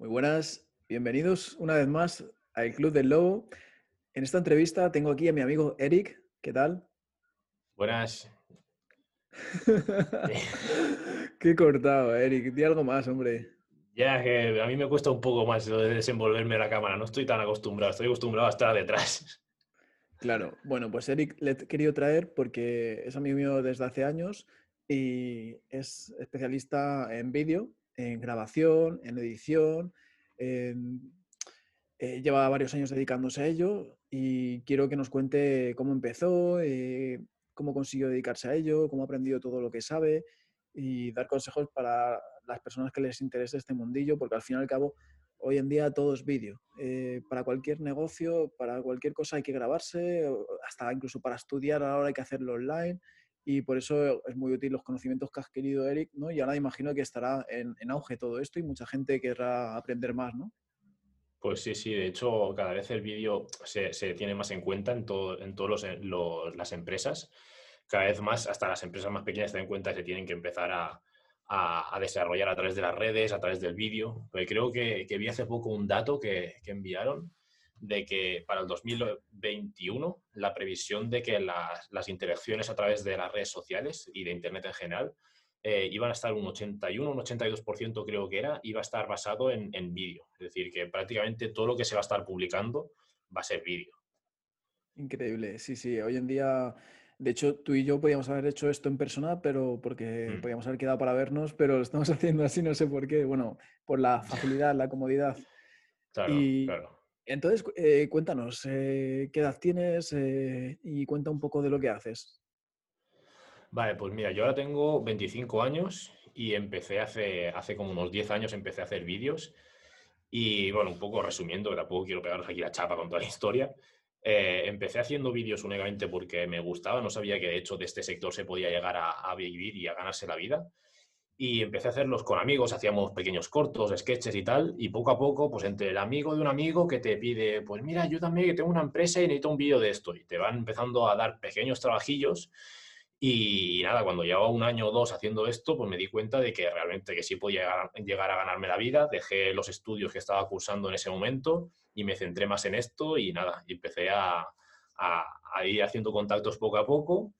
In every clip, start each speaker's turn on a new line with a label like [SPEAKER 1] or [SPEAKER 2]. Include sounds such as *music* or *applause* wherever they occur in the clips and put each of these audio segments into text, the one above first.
[SPEAKER 1] Muy buenas, bienvenidos una vez más al Club del Lobo. En esta entrevista tengo aquí a mi amigo Eric. ¿Qué tal?
[SPEAKER 2] Buenas. *laughs*
[SPEAKER 1] Qué cortado, Eric. Di algo más, hombre.
[SPEAKER 2] Ya, que a mí me cuesta un poco más de desenvolverme la cámara. No estoy tan acostumbrado. Estoy acostumbrado a estar detrás.
[SPEAKER 1] Claro. Bueno, pues Eric le he querido traer porque es amigo mío desde hace años y es especialista en vídeo, en grabación, en edición. en- eh, lleva varios años dedicándose a ello y quiero que nos cuente cómo empezó, eh, cómo consiguió dedicarse a ello, cómo ha aprendido todo lo que sabe y dar consejos para las personas que les interese este mundillo, porque al fin y al cabo, hoy en día todo es vídeo. Eh, para cualquier negocio, para cualquier cosa hay que grabarse, hasta incluso para estudiar ahora hay que hacerlo online. Y por eso es muy útil los conocimientos que has querido, Eric, ¿no? Y ahora imagino que estará en, en auge todo esto y mucha gente querrá aprender más, ¿no?
[SPEAKER 2] Pues sí, sí. De hecho, cada vez el vídeo se, se tiene más en cuenta en, todo, en todas las empresas. Cada vez más, hasta las empresas más pequeñas se dan cuenta que tienen que empezar a, a- a desarrollar a través de las redes, a través del vídeo. Creo que, que vi hace poco un dato que, que enviaron de que para el 2021 la previsión de que las, las interacciones a través de las redes sociales y de Internet en general eh, iban a estar un 81, un 82% creo que era, iba a estar basado en, en vídeo. Es decir, que prácticamente todo lo que se va a estar publicando va a ser vídeo.
[SPEAKER 1] Increíble, sí, sí. Hoy en día, de hecho, tú y yo podíamos haber hecho esto en persona, pero porque
[SPEAKER 2] Mm.
[SPEAKER 1] podíamos haber quedado para vernos, pero lo estamos *laughs* haciendo así, no sé por qué. Bueno, por la facilidad, la comodidad.
[SPEAKER 2] Claro,
[SPEAKER 1] Y
[SPEAKER 2] claro.
[SPEAKER 1] Entonces, eh, cuéntanos, eh, ¿qué edad tienes? Eh, y cuenta un poco de lo que haces.
[SPEAKER 2] Vale, pues mira, yo ahora tengo 25 años y empecé hace, hace como unos 10 años, empecé a hacer vídeos. Y bueno, un poco resumiendo, que tampoco quiero pegaros aquí la chapa con toda la historia. eh, empecé haciendo vídeos únicamente porque me gustaba, no sabía que de hecho de este sector se podía llegar a, a vivir y a ganarse la vida. Y empecé a hacerlos con amigos, hacíamos pequeños cortos, sketches y tal, y poco a poco, pues entre el amigo de un amigo que te pide, pues mira, yo también que tengo una empresa y necesito un vídeo de esto, y te van empezando a dar pequeños trabajillos, y nada, cuando llevaba un año o dos haciendo esto, pues me di cuenta de que realmente que sí podía llegar, a ganarme la vida, dejé los estudios que estaba cursando en ese momento y me centré más en esto y nada, y empecé a, a- a ir haciendo contactos poco a poco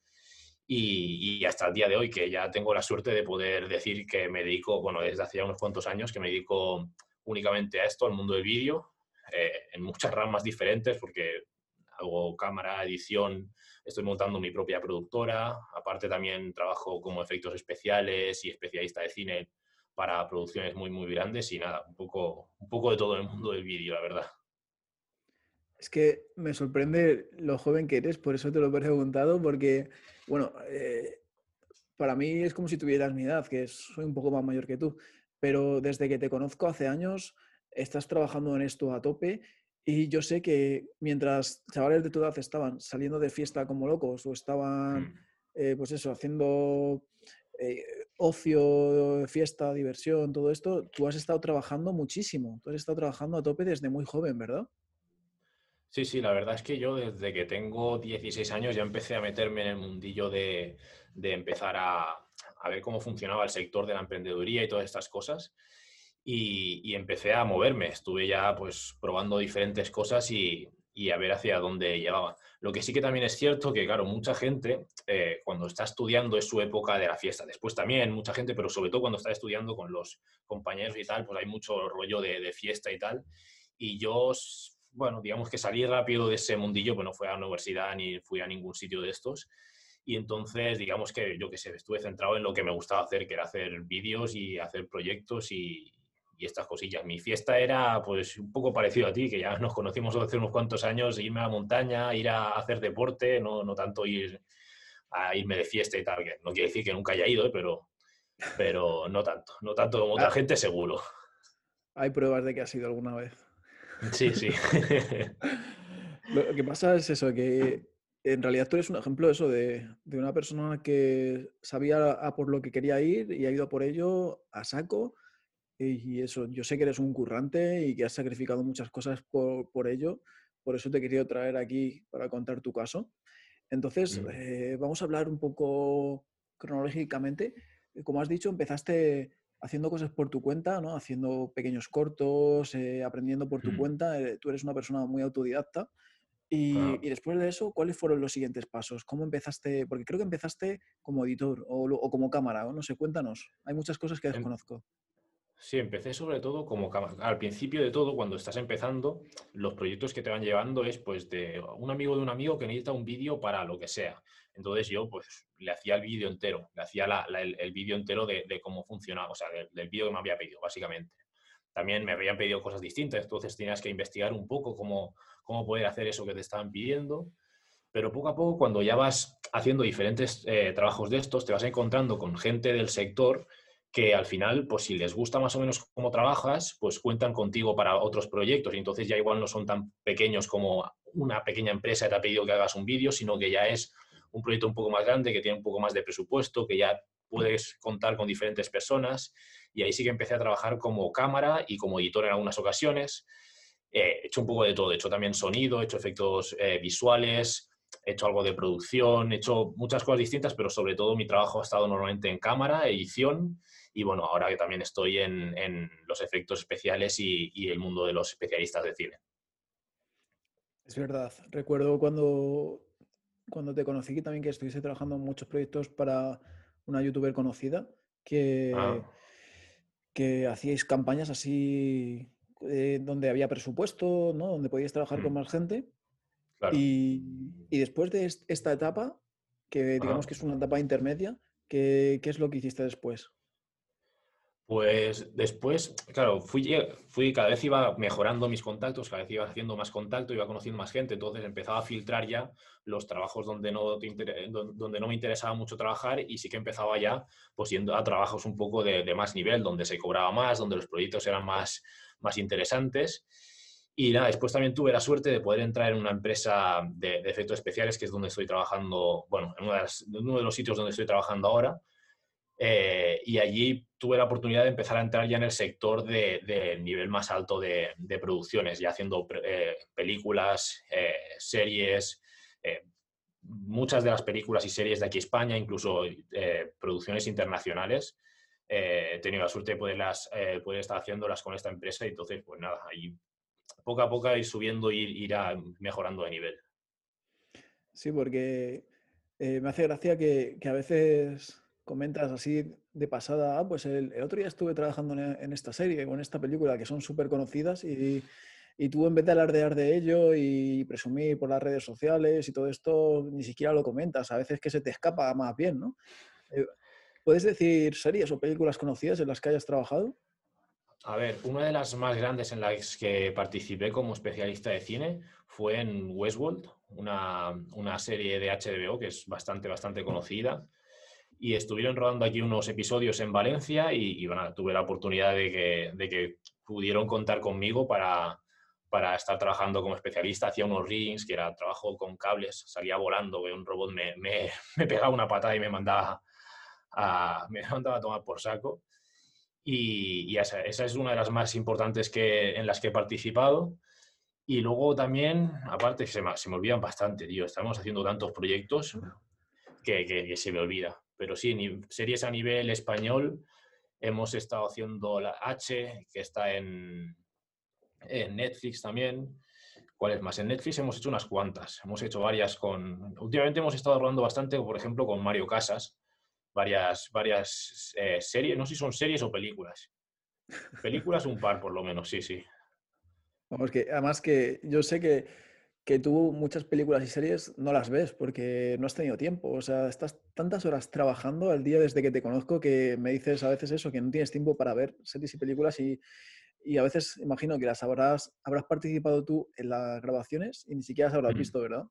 [SPEAKER 2] y, hasta el día de hoy que ya tengo la suerte de poder decir que me dedico, bueno, desde hace unos cuantos años que me dedico únicamente a esto, al mundo del vídeo, eh, en muchas ramas diferentes porque hago cámara, edición, estoy montando mi propia productora, aparte también trabajo como efectos especiales y especialista de cine para producciones muy, muy grandes y nada, un poco, un poco de todo el mundo del vídeo, la verdad.
[SPEAKER 1] Es que me sorprende lo joven que eres, por eso te lo he preguntado, porque, bueno, eh, para mí es como si tuvieras mi edad, que soy un poco más mayor que tú, pero desde que te conozco hace años, estás trabajando en esto a tope y yo sé que mientras chavales de tu edad estaban saliendo de fiesta como locos o estaban,
[SPEAKER 2] Mm.
[SPEAKER 1] eh, pues eso, haciendo eh, ocio, fiesta, diversión, todo esto, tú has estado trabajando muchísimo, tú has estado trabajando a tope desde muy joven, ¿verdad?
[SPEAKER 2] Sí, sí, la verdad es que yo desde que tengo 16 años ya empecé a meterme en el mundillo de, de empezar a, a ver cómo funcionaba el sector de la emprendeduría y todas estas cosas. Y, y empecé a moverme. Estuve ya pues probando diferentes cosas y, y a ver hacia dónde llevaba. Lo que sí que también es cierto que, claro, mucha gente eh, cuando está estudiando es su época de la fiesta. Después también mucha gente, pero sobre todo cuando está estudiando con los compañeros y tal, pues hay mucho rollo de, de fiesta y tal. Y yo, bueno, digamos que salí rápido de ese mundillo, pues no fui a la universidad ni fui a ningún sitio de estos. Y entonces, digamos que yo que sé, estuve centrado en lo que me gustaba hacer, que era hacer vídeos y hacer proyectos y, y estas cosillas. Mi fiesta era pues un poco parecido a ti, que ya *laughs* nos conocimos hace unos cuantos años, irme a la montaña, ir a hacer deporte, no, no tanto ir a irme de fiesta y tal, que no quiere decir que nunca haya ido, ¿eh? pero, pero no tanto, no tanto como otra
[SPEAKER 1] Ah.
[SPEAKER 2] gente seguro.
[SPEAKER 1] Hay pruebas de que ha sido alguna vez.
[SPEAKER 2] Sí, sí. *laughs*
[SPEAKER 1] Lo que pasa es eso, que en realidad tú eres un ejemplo de eso, de, de una persona que sabía a por lo que quería ir y ha ido a por ello a saco. Y, y eso, yo sé que eres un currante y que has sacrificado muchas cosas por, por ello. Por eso te he querido traer aquí para contar tu caso. Entonces,
[SPEAKER 2] Mm.
[SPEAKER 1] eh, vamos a hablar un poco cronológicamente. Como has dicho, empezaste haciendo cosas por tu cuenta, ¿no? Haciendo pequeños cortos, eh, aprendiendo por tu
[SPEAKER 2] Mm.
[SPEAKER 1] cuenta. eh, tú eres una persona muy autodidacta. Y,
[SPEAKER 2] Ah.
[SPEAKER 1] y después de eso, ¿cuáles fueron los siguientes pasos? ¿Cómo empezaste? Porque creo que empezaste como editor o, como cámara, o no sé, cuéntanos. Hay muchas cosas que
[SPEAKER 2] Em-
[SPEAKER 1] desconozco.
[SPEAKER 2] Sí, empecé sobre todo como cama- al principio de todo, cuando estás empezando, los proyectos que te van llevando es pues de un amigo de un amigo que necesita un vídeo para lo que sea. Entonces yo pues le hacía el vídeo entero, le hacía el, el vídeo entero de, cómo funcionaba, o sea, del, del vídeo que me había pedido, básicamente. También me habían pedido cosas distintas, entonces tenías que investigar un poco cómo, cómo poder hacer eso que te estaban pidiendo. Pero poco a poco, cuando ya vas haciendo diferentes eh, trabajos de estos, te vas encontrando con gente del sector que al final, pues si les gusta más o menos cómo trabajas, pues cuentan contigo para otros proyectos y entonces ya igual no son tan pequeños como una pequeña empresa te ha pedido que hagas un vídeo, sino que ya es un proyecto un poco más grande, que tiene un poco más de presupuesto, que ya puedes contar con diferentes personas y ahí sí que empecé a trabajar como cámara y como editor en algunas ocasiones. Eh, he hecho un poco de todo, he hecho también sonido, he hecho efectos eh, visuales, he hecho algo de producción, he hecho muchas cosas distintas, pero sobre todo mi trabajo ha estado normalmente en cámara, edición y bueno, ahora que también estoy en, en los efectos especiales y, y, el mundo de los especialistas de cine.
[SPEAKER 1] Es verdad. Recuerdo cuando, cuando te conocí que también que estuviste trabajando en muchos proyectos para una youtuber conocida que,
[SPEAKER 2] Ah.
[SPEAKER 1] que hacíais campañas así eh, donde había presupuesto, ¿no? Donde podíais trabajar con
[SPEAKER 2] Mm.
[SPEAKER 1] más gente.
[SPEAKER 2] Claro.
[SPEAKER 1] Y, y después de est- esta etapa, que digamos que es una etapa intermedia, ¿qué, qué es lo que hiciste después?
[SPEAKER 2] Pues después, claro, fui, fui, cada vez iba mejorando mis contactos, cada vez iba haciendo más contacto, iba conociendo más gente, entonces empezaba a filtrar ya los trabajos donde no, te inter- don- donde no me interesaba mucho trabajar y sí que empezaba ya pues yendo a trabajos un poco de, de más nivel, donde se cobraba más, donde los proyectos eran más, más interesantes. Y nada, después también tuve la suerte de poder entrar en una empresa de, de efectos especiales, que es donde estoy trabajando, bueno, en una de las- en uno de los sitios donde estoy trabajando ahora. Eh, y allí tuve la oportunidad de empezar a entrar ya en el sector de, de nivel más alto de, producciones, ya haciendo eh, películas, eh, series, muchas de las películas y series de aquí España, incluso producciones internacionales. he tenido la suerte de poderlas, poder estar haciéndolas con esta empresa y entonces, pues nada, ahí poco a poco ir subiendo y ir, ir a- mejorando de nivel.
[SPEAKER 1] Sí, porque me hace gracia que a veces comentas así de pasada, ah, pues el, el otro día estuve trabajando en, en esta serie o en esta película que son súper conocidas y, y tú en vez de alardear de ello y presumir por las redes sociales y todo esto, ni siquiera lo comentas, a veces que se te escapa más bien, ¿no? Eh, ¿Puedes decir series o películas conocidas en las que hayas trabajado?
[SPEAKER 2] A ver, una de las más grandes en las que participé como especialista de cine fue en Westworld, una, una serie de HBO que es bastante, bastante conocida. Y estuvieron rodando aquí unos episodios en Valencia y, y, bueno, tuve la oportunidad de que, de que pudieron contar conmigo para, para estar trabajando como especialista. Hacía unos rings, que era trabajo con cables, salía volando, un robot me, me, *laughs* me pegaba una patada y me mandaba a, me *laughs* mandaba a tomar por saco. Y, y esa, esa, es una de las más importantes que, en las que he participado. Y luego también, aparte, se me, se me olvidan bastante, tío. Estamos haciendo tantos proyectos que, que, que se me olvida. Pero sí, series a nivel español. Hemos estado haciendo la H, que está en, Netflix también. ¿Cuál es más? En Netflix hemos hecho unas cuantas. Hemos hecho varias con... Últimamente hemos estado hablando bastante, por ejemplo, con Mario Casas. Varias, varias eh, series, no sé si son series o películas. Películas un par, por lo menos, sí, sí.
[SPEAKER 1] Vamos, que además que yo sé que, que tú muchas películas y series no las ves porque no has tenido tiempo. O sea, estás tantas horas trabajando al día desde que te conozco que me dices a veces eso, que no tienes tiempo para ver series y películas y, y a veces imagino que las habrás, habrás participado tú en las grabaciones y ni siquiera las habrás visto, ¿verdad?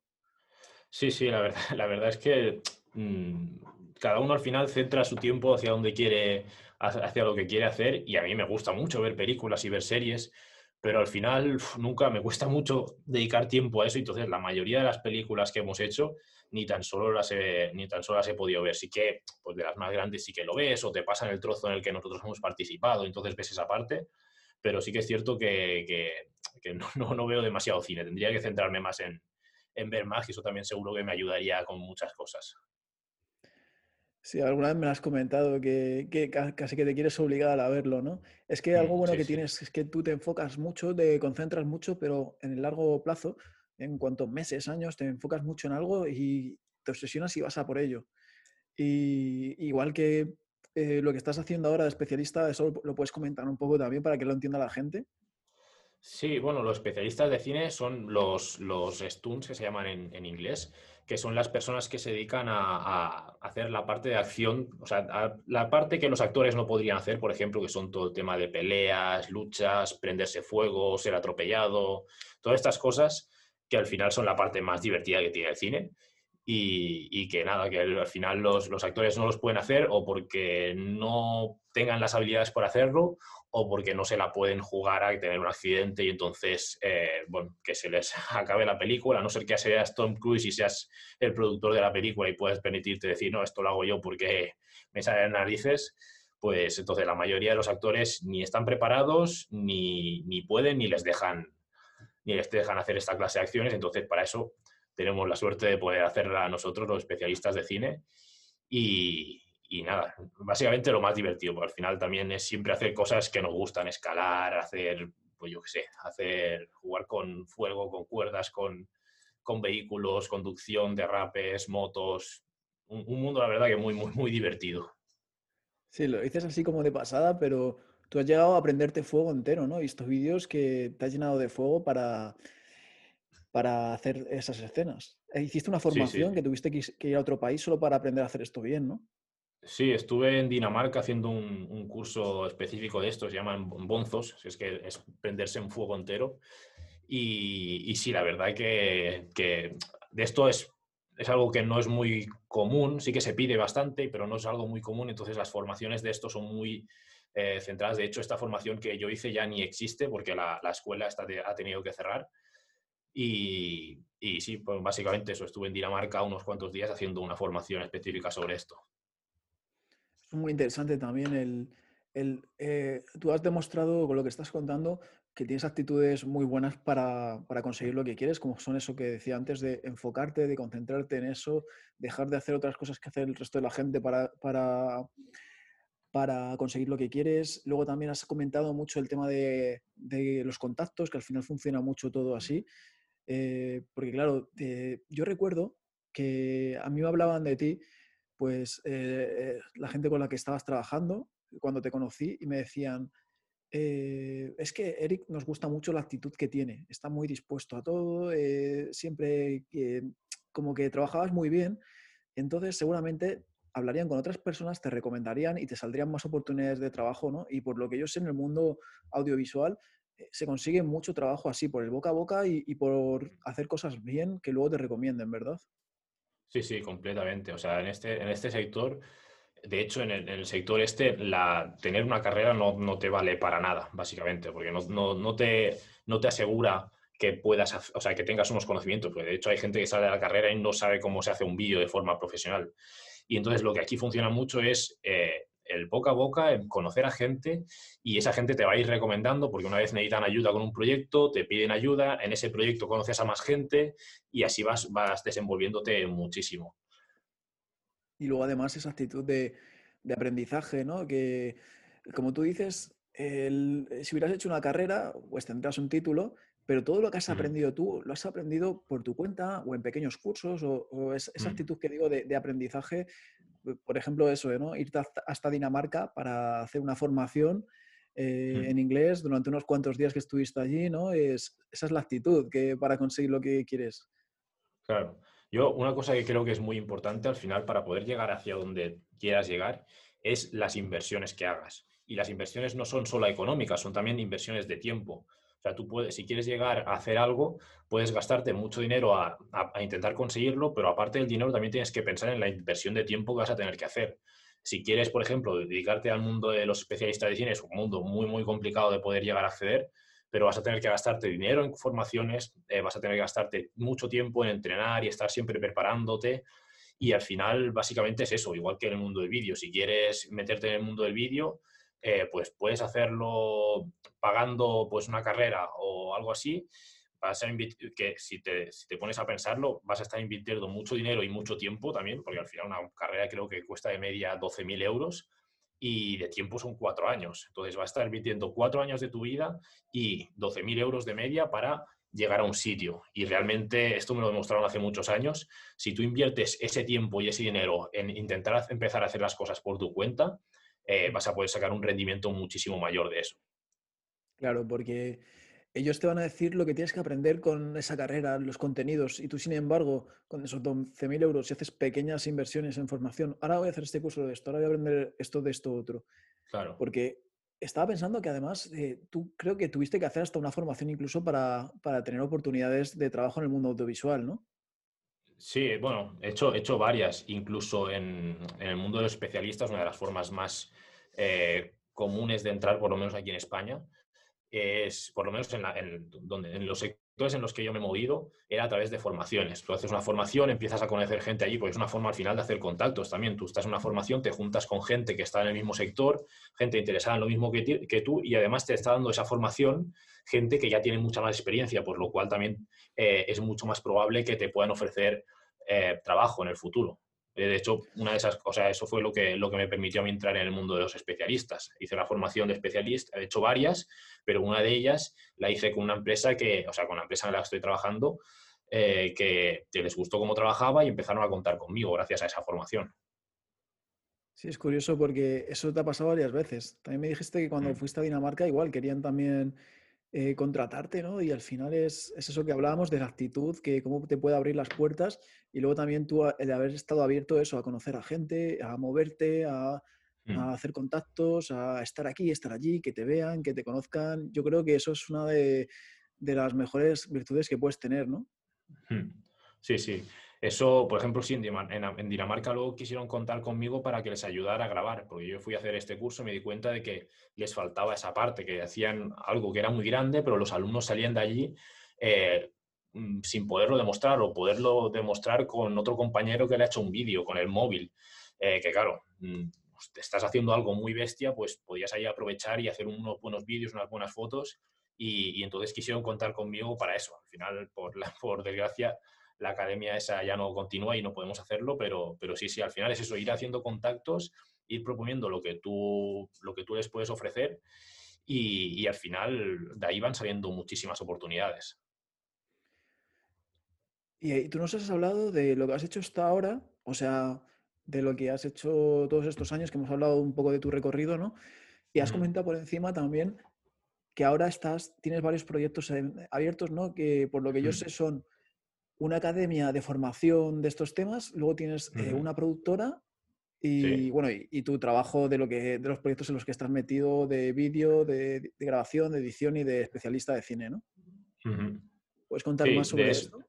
[SPEAKER 2] Sí, sí, la verdad, *laughs* la verdad es que mmm, cada uno al final centra su tiempo hacia donde quiere, hacia lo que quiere hacer y a mí me gusta mucho ver películas y ver series, pero al final nunca me cuesta mucho dedicar tiempo a eso, entonces la mayoría de las películas que hemos hecho ni tan solo las he, ni tan solo las he podido ver, sí que pues de las más grandes sí que lo ves o te pasan el trozo en el que nosotros hemos participado, entonces ves esa parte, pero sí que es cierto que, que, que no, *laughs* no, no, veo demasiado cine, tendría que centrarme más en, en ver más, y eso también seguro que me ayudaría con muchas cosas.
[SPEAKER 1] Sí, alguna vez me lo has comentado que, que casi que te quieres obligar a verlo, ¿no? Es que algo
[SPEAKER 2] Mm,
[SPEAKER 1] bueno
[SPEAKER 2] sí,
[SPEAKER 1] que
[SPEAKER 2] sí.
[SPEAKER 1] tienes es que tú te enfocas mucho, te concentras mucho, pero en el largo plazo, en cuanto meses, años, te enfocas mucho en algo y te obsesionas y vas a por ello. Y igual que eh, lo que estás haciendo ahora de especialista, eso lo puedes comentar un poco también para que lo entienda la gente.
[SPEAKER 2] Sí, bueno, los especialistas de cine son los, los stunts que se llaman en, en inglés, que son las personas que se dedican a, hacer la parte de acción, o sea, la parte que los actores no podrían hacer, por ejemplo, que son todo el tema de peleas, luchas, prenderse fuego, ser atropellado, todas estas cosas que al final son la parte más divertida que tiene el cine. Y, y que nada, que al final los, los actores no los pueden hacer o porque no tengan las habilidades para hacerlo o porque no se la pueden jugar a tener un accidente y entonces, eh, bueno, que se les *laughs* acabe la película, a no ser que seas Tom Cruise y seas el productor de la película y puedes permitirte decir, no, esto lo hago yo porque me salen narices, pues entonces la mayoría de los actores ni están preparados, ni, ni pueden, ni les dejan ni les dejan hacer esta clase de acciones, entonces para eso tenemos la suerte de poder hacerla nosotros, los especialistas de cine, y, y nada, básicamente lo más divertido, porque al final también es siempre hacer cosas que nos gustan, escalar, hacer, pues yo qué sé, hacer, jugar con fuego, con cuerdas, con, con vehículos, conducción, derrapes, motos, un, un mundo la verdad que muy, muy, muy divertido.
[SPEAKER 1] Sí, lo dices así como de pasada, pero tú has llegado a aprenderte fuego entero, ¿no? He visto vídeos que te has llenado de fuego para, para hacer esas escenas. E Hiciste una
[SPEAKER 2] Sí, sí.
[SPEAKER 1] formación que tuviste que ir a otro país solo para aprender a hacer esto bien, ¿no?
[SPEAKER 2] Sí, estuve en Dinamarca haciendo un, un curso específico de esto, se llaman bonzos, es que es prenderse en fuego entero. Y, y sí, la verdad que, que de esto es, es algo que no es muy común, sí que se pide bastante, pero no es algo muy común, entonces las formaciones de esto son muy eh, centradas. De hecho, esta formación que yo hice ya ni existe porque la, la escuela está de- ha tenido que cerrar. Y, y sí, pues básicamente eso, estuve en Dinamarca unos cuantos días haciendo una formación específica sobre esto.
[SPEAKER 1] Es muy interesante también el... el, eh, tú has demostrado con lo que estás contando que tienes actitudes muy buenas para, para conseguir lo que quieres, como son eso que decía antes, de enfocarte, de concentrarte en eso, dejar de hacer otras cosas que hace el resto de la gente para, para, para conseguir lo que quieres. Luego también has comentado mucho el tema de, de los contactos, que al final funciona mucho todo así. Eh, porque claro, eh, yo recuerdo que a mí me hablaban de ti, pues eh, la gente con la que estabas trabajando, cuando te conocí, y me decían, es que Eric nos gusta mucho la actitud que tiene, está muy dispuesto a todo, siempre como que trabajabas muy bien, entonces seguramente hablarían con otras personas, te recomendarían y te saldrían más oportunidades de trabajo, ¿no? Y por lo que yo sé en el mundo audiovisual, se consigue mucho trabajo así, por el boca a boca y, y por hacer cosas bien que luego te recomienden, ¿verdad?
[SPEAKER 2] Sí, sí, completamente. O sea, en este, en este sector, de hecho, en el, en el sector este, la, tener una carrera no, no te vale para nada, básicamente, porque no, no, no te, no te asegura que puedas, o sea, que tengas unos conocimientos, porque de hecho hay gente que sale de la carrera y no sabe cómo se hace un vídeo de forma profesional. Y entonces lo que aquí funciona mucho es eh, el boca a boca, el conocer a gente y esa gente te va a ir recomendando porque una vez necesitan ayuda con un proyecto, te piden ayuda, en ese proyecto conoces a más gente y así vas, vas desenvolviéndote muchísimo.
[SPEAKER 1] Y luego además esa actitud de, de aprendizaje, ¿no? Que, como tú dices, el- si hubieras hecho una carrera, pues tendrás un título, pero todo lo que has aprendido tú, lo has aprendido por tu cuenta o en pequeños cursos, o, o es- esa actitud que digo de, de aprendizaje, por ejemplo, eso, ¿no? Irte hasta, Dinamarca para hacer una formación eh,
[SPEAKER 2] ujú.
[SPEAKER 1] en inglés durante unos cuantos días que estuviste allí, ¿no? Es, esa es la actitud que para conseguir lo que quieres.
[SPEAKER 2] Claro. Yo, una cosa que creo que es muy importante al final para poder llegar hacia donde quieras llegar es las inversiones que hagas. Y las inversiones no son solo económicas, son también inversiones de tiempo. O sea, tú puedes, si quieres llegar a hacer algo, puedes gastarte mucho dinero a, intentar conseguirlo, pero aparte del dinero también tienes que pensar en la inversión de tiempo que vas a tener que hacer. Si quieres, por ejemplo, dedicarte al mundo de los especialistas de cine, es un mundo muy, muy complicado de poder llegar a acceder, pero vas a tener que gastarte dinero en formaciones, eh, vas a tener que gastarte mucho tiempo en entrenar y estar siempre preparándote. Y al final, básicamente es eso, igual que en el mundo del vídeo. Si quieres meterte en el mundo del vídeo, eh, pues puedes hacerlo pagando pues una carrera o algo así, vas a que si te, si te, pones a pensarlo, vas a estar invirtiendo mucho dinero y mucho tiempo también, porque al final una carrera creo que cuesta de media 12.000 euros y de tiempo son cuatro años. Entonces vas a estar invirtiendo cuatro años de tu vida y 12.000 euros de media para llegar a un sitio. Y realmente esto me lo demostraron hace muchos años. Si tú inviertes ese tiempo y ese dinero en intentar empezar a hacer las cosas por tu cuenta, eh, vas a poder sacar un rendimiento muchísimo mayor de eso.
[SPEAKER 1] Claro, porque ellos te van a decir lo que tienes que aprender con esa carrera, los contenidos, y tú, sin embargo, con esos 12.000 euros, si haces pequeñas inversiones en formación, ahora voy a hacer este curso de esto, ahora voy a aprender esto de esto otro.
[SPEAKER 2] Claro.
[SPEAKER 1] Porque estaba pensando que además eh, tú creo que tuviste que hacer hasta una formación incluso para, para, tener oportunidades de trabajo en el mundo audiovisual, ¿no?
[SPEAKER 2] Sí, bueno, he hecho, he hecho varias, incluso en, en, el mundo de los especialistas, una de las formas más eh, comunes de entrar, por lo menos aquí en España, es, por lo menos en, donde, en los en los que yo me he movido, era a través de formaciones. Tú haces una formación, empiezas a conocer gente allí, pues es una forma al final de hacer contactos también. Tú estás en una formación, te juntas con gente que está en el mismo sector, gente interesada en lo mismo que, que tú, y además te está dando esa formación gente que ya tiene mucha más experiencia, por lo cual también eh, es mucho más probable que te puedan ofrecer eh, trabajo en el futuro. Eh, de hecho, una de esas cosas, eso fue lo que, lo que me permitió a mí entrar en el mundo de los especialistas. Hice la formación de especialista, he hecho varias, pero una de ellas la hice con una empresa que, o sea, con la empresa en la que estoy trabajando, eh, que, les gustó cómo trabajaba y empezaron a contar conmigo gracias a esa formación.
[SPEAKER 1] Sí, es curioso porque eso te ha pasado varias veces. También me dijiste que cuando mm. fuiste a Dinamarca igual querían también eh, contratarte, ¿no? Y al final es, eso que hablábamos de la actitud, que cómo te puede abrir las puertas y luego también tú el de haber estado abierto eso, a conocer a gente, a moverte, a, mm. hacer contactos, a estar aquí, estar allí, que te vean, que te conozcan. Yo creo que eso es una de, de las mejores virtudes que puedes tener, ¿no?
[SPEAKER 2] Mm. Sí, sí. Eso, por ejemplo, sí, en, Dinamarca luego quisieron contar conmigo para que les ayudara a grabar, porque yo fui a hacer este curso y me di cuenta de que les faltaba esa parte, que hacían algo que era muy grande, pero los alumnos salían de allí eh, mm, sin poderlo demostrar o poderlo demostrar con otro compañero que le ha hecho un vídeo con el móvil. Eh, que claro, mm, pues, estás haciendo algo muy bestia, pues podías ahí aprovechar y hacer unos buenos vídeos, unas buenas fotos. Y, y, entonces quisieron contar conmigo para eso. Al final, por, la, *laughs* por desgracia, la academia esa ya no continúa y no podemos hacerlo, pero, pero sí, sí, al final es eso, ir haciendo contactos, ir proponiendo lo que tú, lo que tú les puedes ofrecer y, al final de ahí van saliendo muchísimas oportunidades.
[SPEAKER 1] Y tú nos has hablado de lo que has hecho hasta ahora, o sea, de lo que has hecho todos estos años, que hemos hablado un poco de tu recorrido, ¿no? Y has comentado por encima también que ahora estás, tienes varios proyectos abiertos, ¿no? Que por lo que yo sé son una academia de formación de estos temas, luego tienes eh, una productora y bueno, y, tu trabajo de lo que de los proyectos en los que estás metido de vídeo, de, grabación, de edición y de especialista de cine, ¿no? ¿Puedes contar más sobre esto?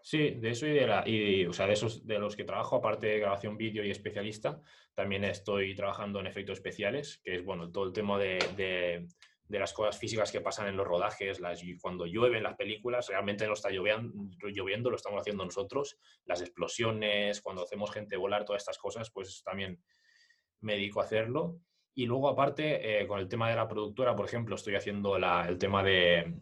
[SPEAKER 2] Sí, de eso y de la, y, o sea, de esos de los que trabajo, aparte de grabación vídeo y especialista, también estoy trabajando en efectos especiales, que es bueno, todo el tema de de las cosas físicas que pasan en los rodajes, las, cuando llueve en las películas, realmente no está lloviendo, lo estamos haciendo nosotros, las explosiones, cuando hacemos gente volar, todas estas cosas, pues también me dedico a hacerlo. Y luego, aparte, eh, con el tema de la productora, por ejemplo, estoy haciendo el tema de,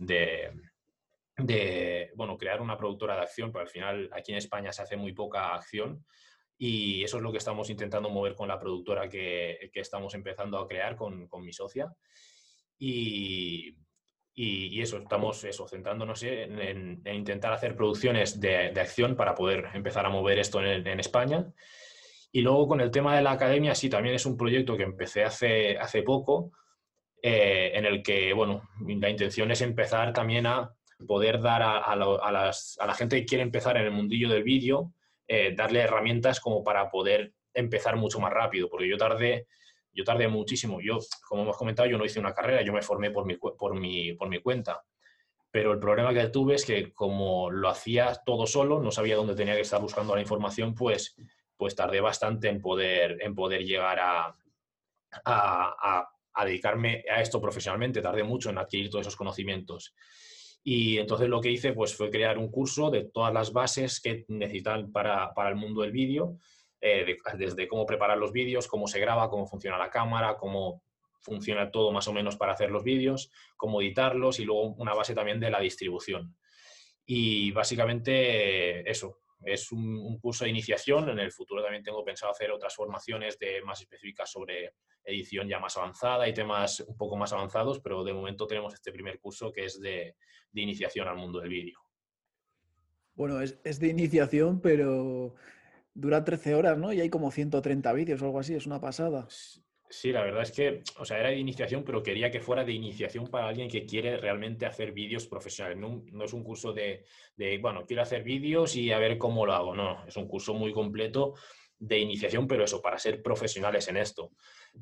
[SPEAKER 2] de, bueno, crear una productora de acción, porque al final aquí en España se hace muy poca acción. Y eso es lo que estamos intentando mover con la productora que, que estamos empezando a crear con, con mi socia. Y, y, eso, estamos eso, centrándonos en, intentar hacer producciones de, de, acción para poder empezar a mover esto en, en, España. Y luego con el tema de la academia, sí, también es un proyecto que empecé hace, hace poco, eh, en el que, bueno, la intención es empezar también a poder dar a, las, a la gente que quiere empezar en el mundillo del vídeo, eh, darle herramientas como para poder empezar mucho más rápido, porque yo tardé yo tardé muchísimo. Yo, como hemos comentado, yo no hice una carrera, yo me formé por mi, por mi, por mi cuenta. Pero el problema que tuve es que como lo hacía todo solo, no sabía dónde tenía que estar buscando la información, pues, pues tardé bastante en poder, en poder llegar a, a, a, dedicarme a esto profesionalmente. Tardé mucho en adquirir todos esos conocimientos. Y entonces lo que hice pues, fue crear un curso de todas las bases que necesitan para, para el mundo del vídeo eh, desde cómo preparar los vídeos, cómo se graba, cómo funciona la cámara, cómo funciona todo más o menos para hacer los vídeos, cómo editarlos y luego una base también de la distribución. Y básicamente eso, es un, curso de iniciación. En el futuro también tengo pensado hacer otras formaciones de, más específicas sobre edición ya más avanzada y temas un poco más avanzados, pero de momento tenemos este primer curso que es de, iniciación al mundo del vídeo.
[SPEAKER 1] Bueno, es, es, de iniciación, pero dura 13 horas, ¿no? Y hay como 130 vídeos o algo así, es una pasada.
[SPEAKER 2] Sí, la verdad es que, o sea, era de iniciación, pero quería que fuera de iniciación para alguien que quiere realmente hacer vídeos profesionales. No, es un curso de, bueno, quiero hacer vídeos y a ver cómo lo hago. No, es un curso muy completo de iniciación, pero eso, para ser profesionales en esto.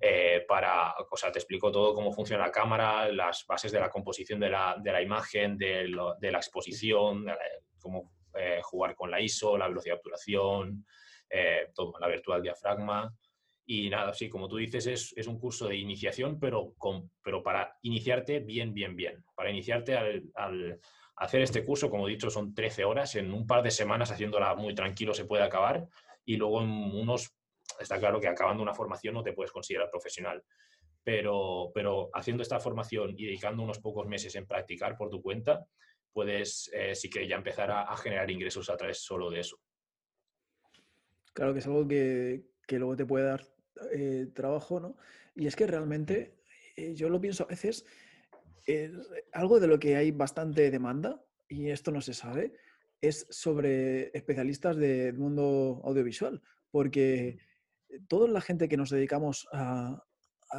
[SPEAKER 2] Eh, para, o sea, te explico todo cómo funciona la cámara, las bases de la composición de la, imagen, de, la exposición, cómo eh, jugar con la ISO, la velocidad de obturación, eh, todo, la virtual diafragma. Y nada, sí, como tú dices, es, un curso de iniciación, pero, para iniciarte bien, bien, bien. Para iniciarte al, hacer este curso, como he dicho, son 13 horas. En un par de semanas haciéndola muy tranquilo se puede acabar. Y luego en unos, está claro que acabando una formación no te puedes considerar profesional. Pero, pero haciendo esta formación y dedicando unos pocos meses en practicar por tu cuenta, puedes eh, sí ya empezar a, generar ingresos a través solo de eso.
[SPEAKER 1] Claro que es algo que, que luego te puede dar eh, trabajo, ¿no? Y es que realmente eh, yo lo pienso a veces, algo de lo que hay bastante demanda, y esto no se sabe, es sobre especialistas del mundo audiovisual, porque toda la gente que nos dedicamos a,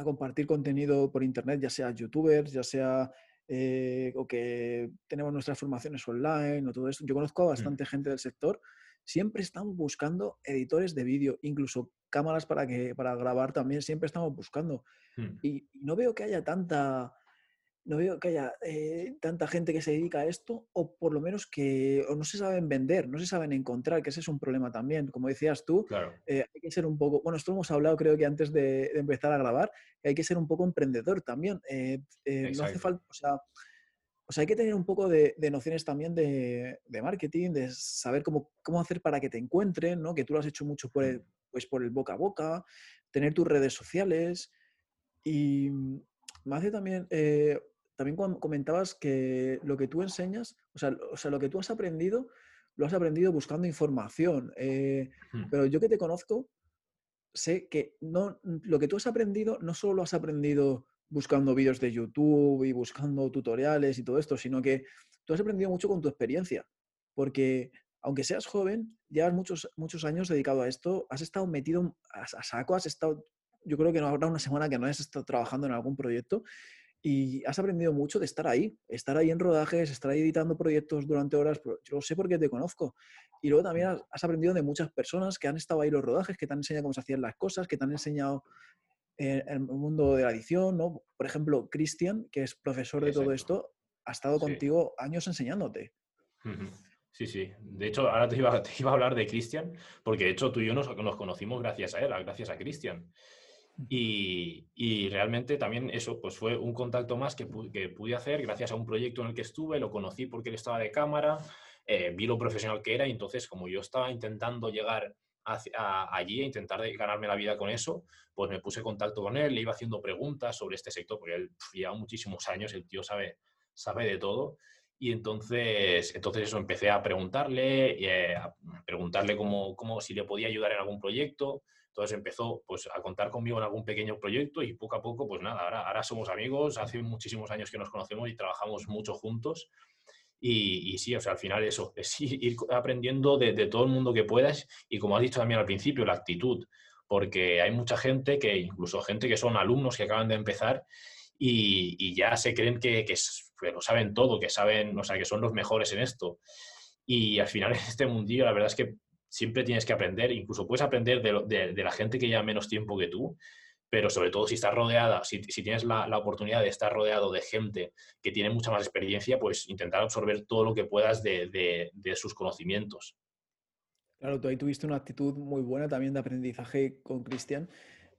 [SPEAKER 1] compartir contenido por internet, ya sea youtubers, ya sea eh, o que tenemos nuestras formaciones online o todo eso, yo conozco a mm. bastante gente del sector, siempre estamos buscando editores de vídeo, incluso cámaras para, que, para grabar también siempre estamos buscando. Hmm. Y, no veo que haya tanta, no veo que haya eh, tanta gente que se dedica a esto, o por lo menos que no se saben vender, no se saben encontrar, que ese es un problema también. Como decías tú, eh, hay que ser un poco, bueno, esto hemos hablado creo que antes de, empezar a grabar, que hay que ser un poco emprendedor también. Eh, no hace falta, o sea, o sea, hay que tener un poco de, nociones también de, marketing, de saber cómo, cómo hacer para que te encuentren, ¿no? Que tú lo has hecho mucho por el, pues por el boca a boca, tener tus redes sociales. Y me hace también, eh, también comentabas que lo que tú enseñas, o sea, o sea, lo que tú has aprendido, lo has aprendido buscando información. Eh, pero yo que te conozco, sé que no, lo que tú has aprendido no solo lo has aprendido buscando vídeos de YouTube y buscando tutoriales y todo esto, sino que tú has aprendido mucho con tu experiencia. Porque aunque seas joven, llevas muchos, muchos años dedicado a esto, has estado metido a, saco, has estado, yo creo que no habrá una semana que no hayas estado trabajando en algún proyecto y has aprendido mucho de estar ahí, estar ahí en rodajes, estar ahí editando proyectos durante horas, yo lo sé porque te conozco. Y luego también has, aprendido de muchas personas que han estado ahí en los rodajes, que te han enseñado cómo se hacían las cosas, que te han enseñado eh, el mundo de la edición, ¿no? Por ejemplo, Cristian, que es profesor de todo esto, ha estado contigo años enseñándote.
[SPEAKER 2] Sí, sí. De hecho, ahora te iba, *laughs* iba a hablar de Cristian, porque de hecho tú y yo nos, conocimos gracias a él, gracias a Cristian. Y, realmente también eso pues fue un contacto más que, que, pude hacer gracias a un proyecto en el que estuve, lo conocí porque él estaba de cámara, eh, vi lo profesional que era y entonces como yo estaba intentando llegar allí e intentar ganarme la vida con eso, pues me puse contacto con él, le iba haciendo preguntas sobre este sector, porque él lleva muchísimos años, el tío sabe, sabe de todo. Y entonces, entonces eso, empecé a preguntarle, eh, a preguntarle cómo, cómo, si le podía ayudar en algún proyecto. Entonces empezó pues, a contar conmigo en algún pequeño proyecto y poco a poco, pues nada, ahora, ahora somos amigos, hace muchísimos años que nos conocemos y trabajamos mucho juntos. Y, sí, o sea, al final eso, es *laughs* ir aprendiendo de, de, todo el mundo que puedas y como has dicho también al principio, la actitud, porque hay mucha gente que, incluso gente que son alumnos que acaban de empezar y, ya se creen que, que, lo saben todo, que saben, o sea, que son los mejores en esto. Y al final en este mundillo la verdad es que siempre tienes que aprender, incluso puedes aprender de, de, la gente que lleva menos tiempo que tú, pero sobre todo si estás rodeada, si, si tienes la, la, oportunidad de estar rodeado de gente que tiene mucha más experiencia, pues intentar absorber todo lo que puedas de, de sus conocimientos.
[SPEAKER 1] Claro, tú ahí tuviste una actitud muy buena también de aprendizaje con Cristian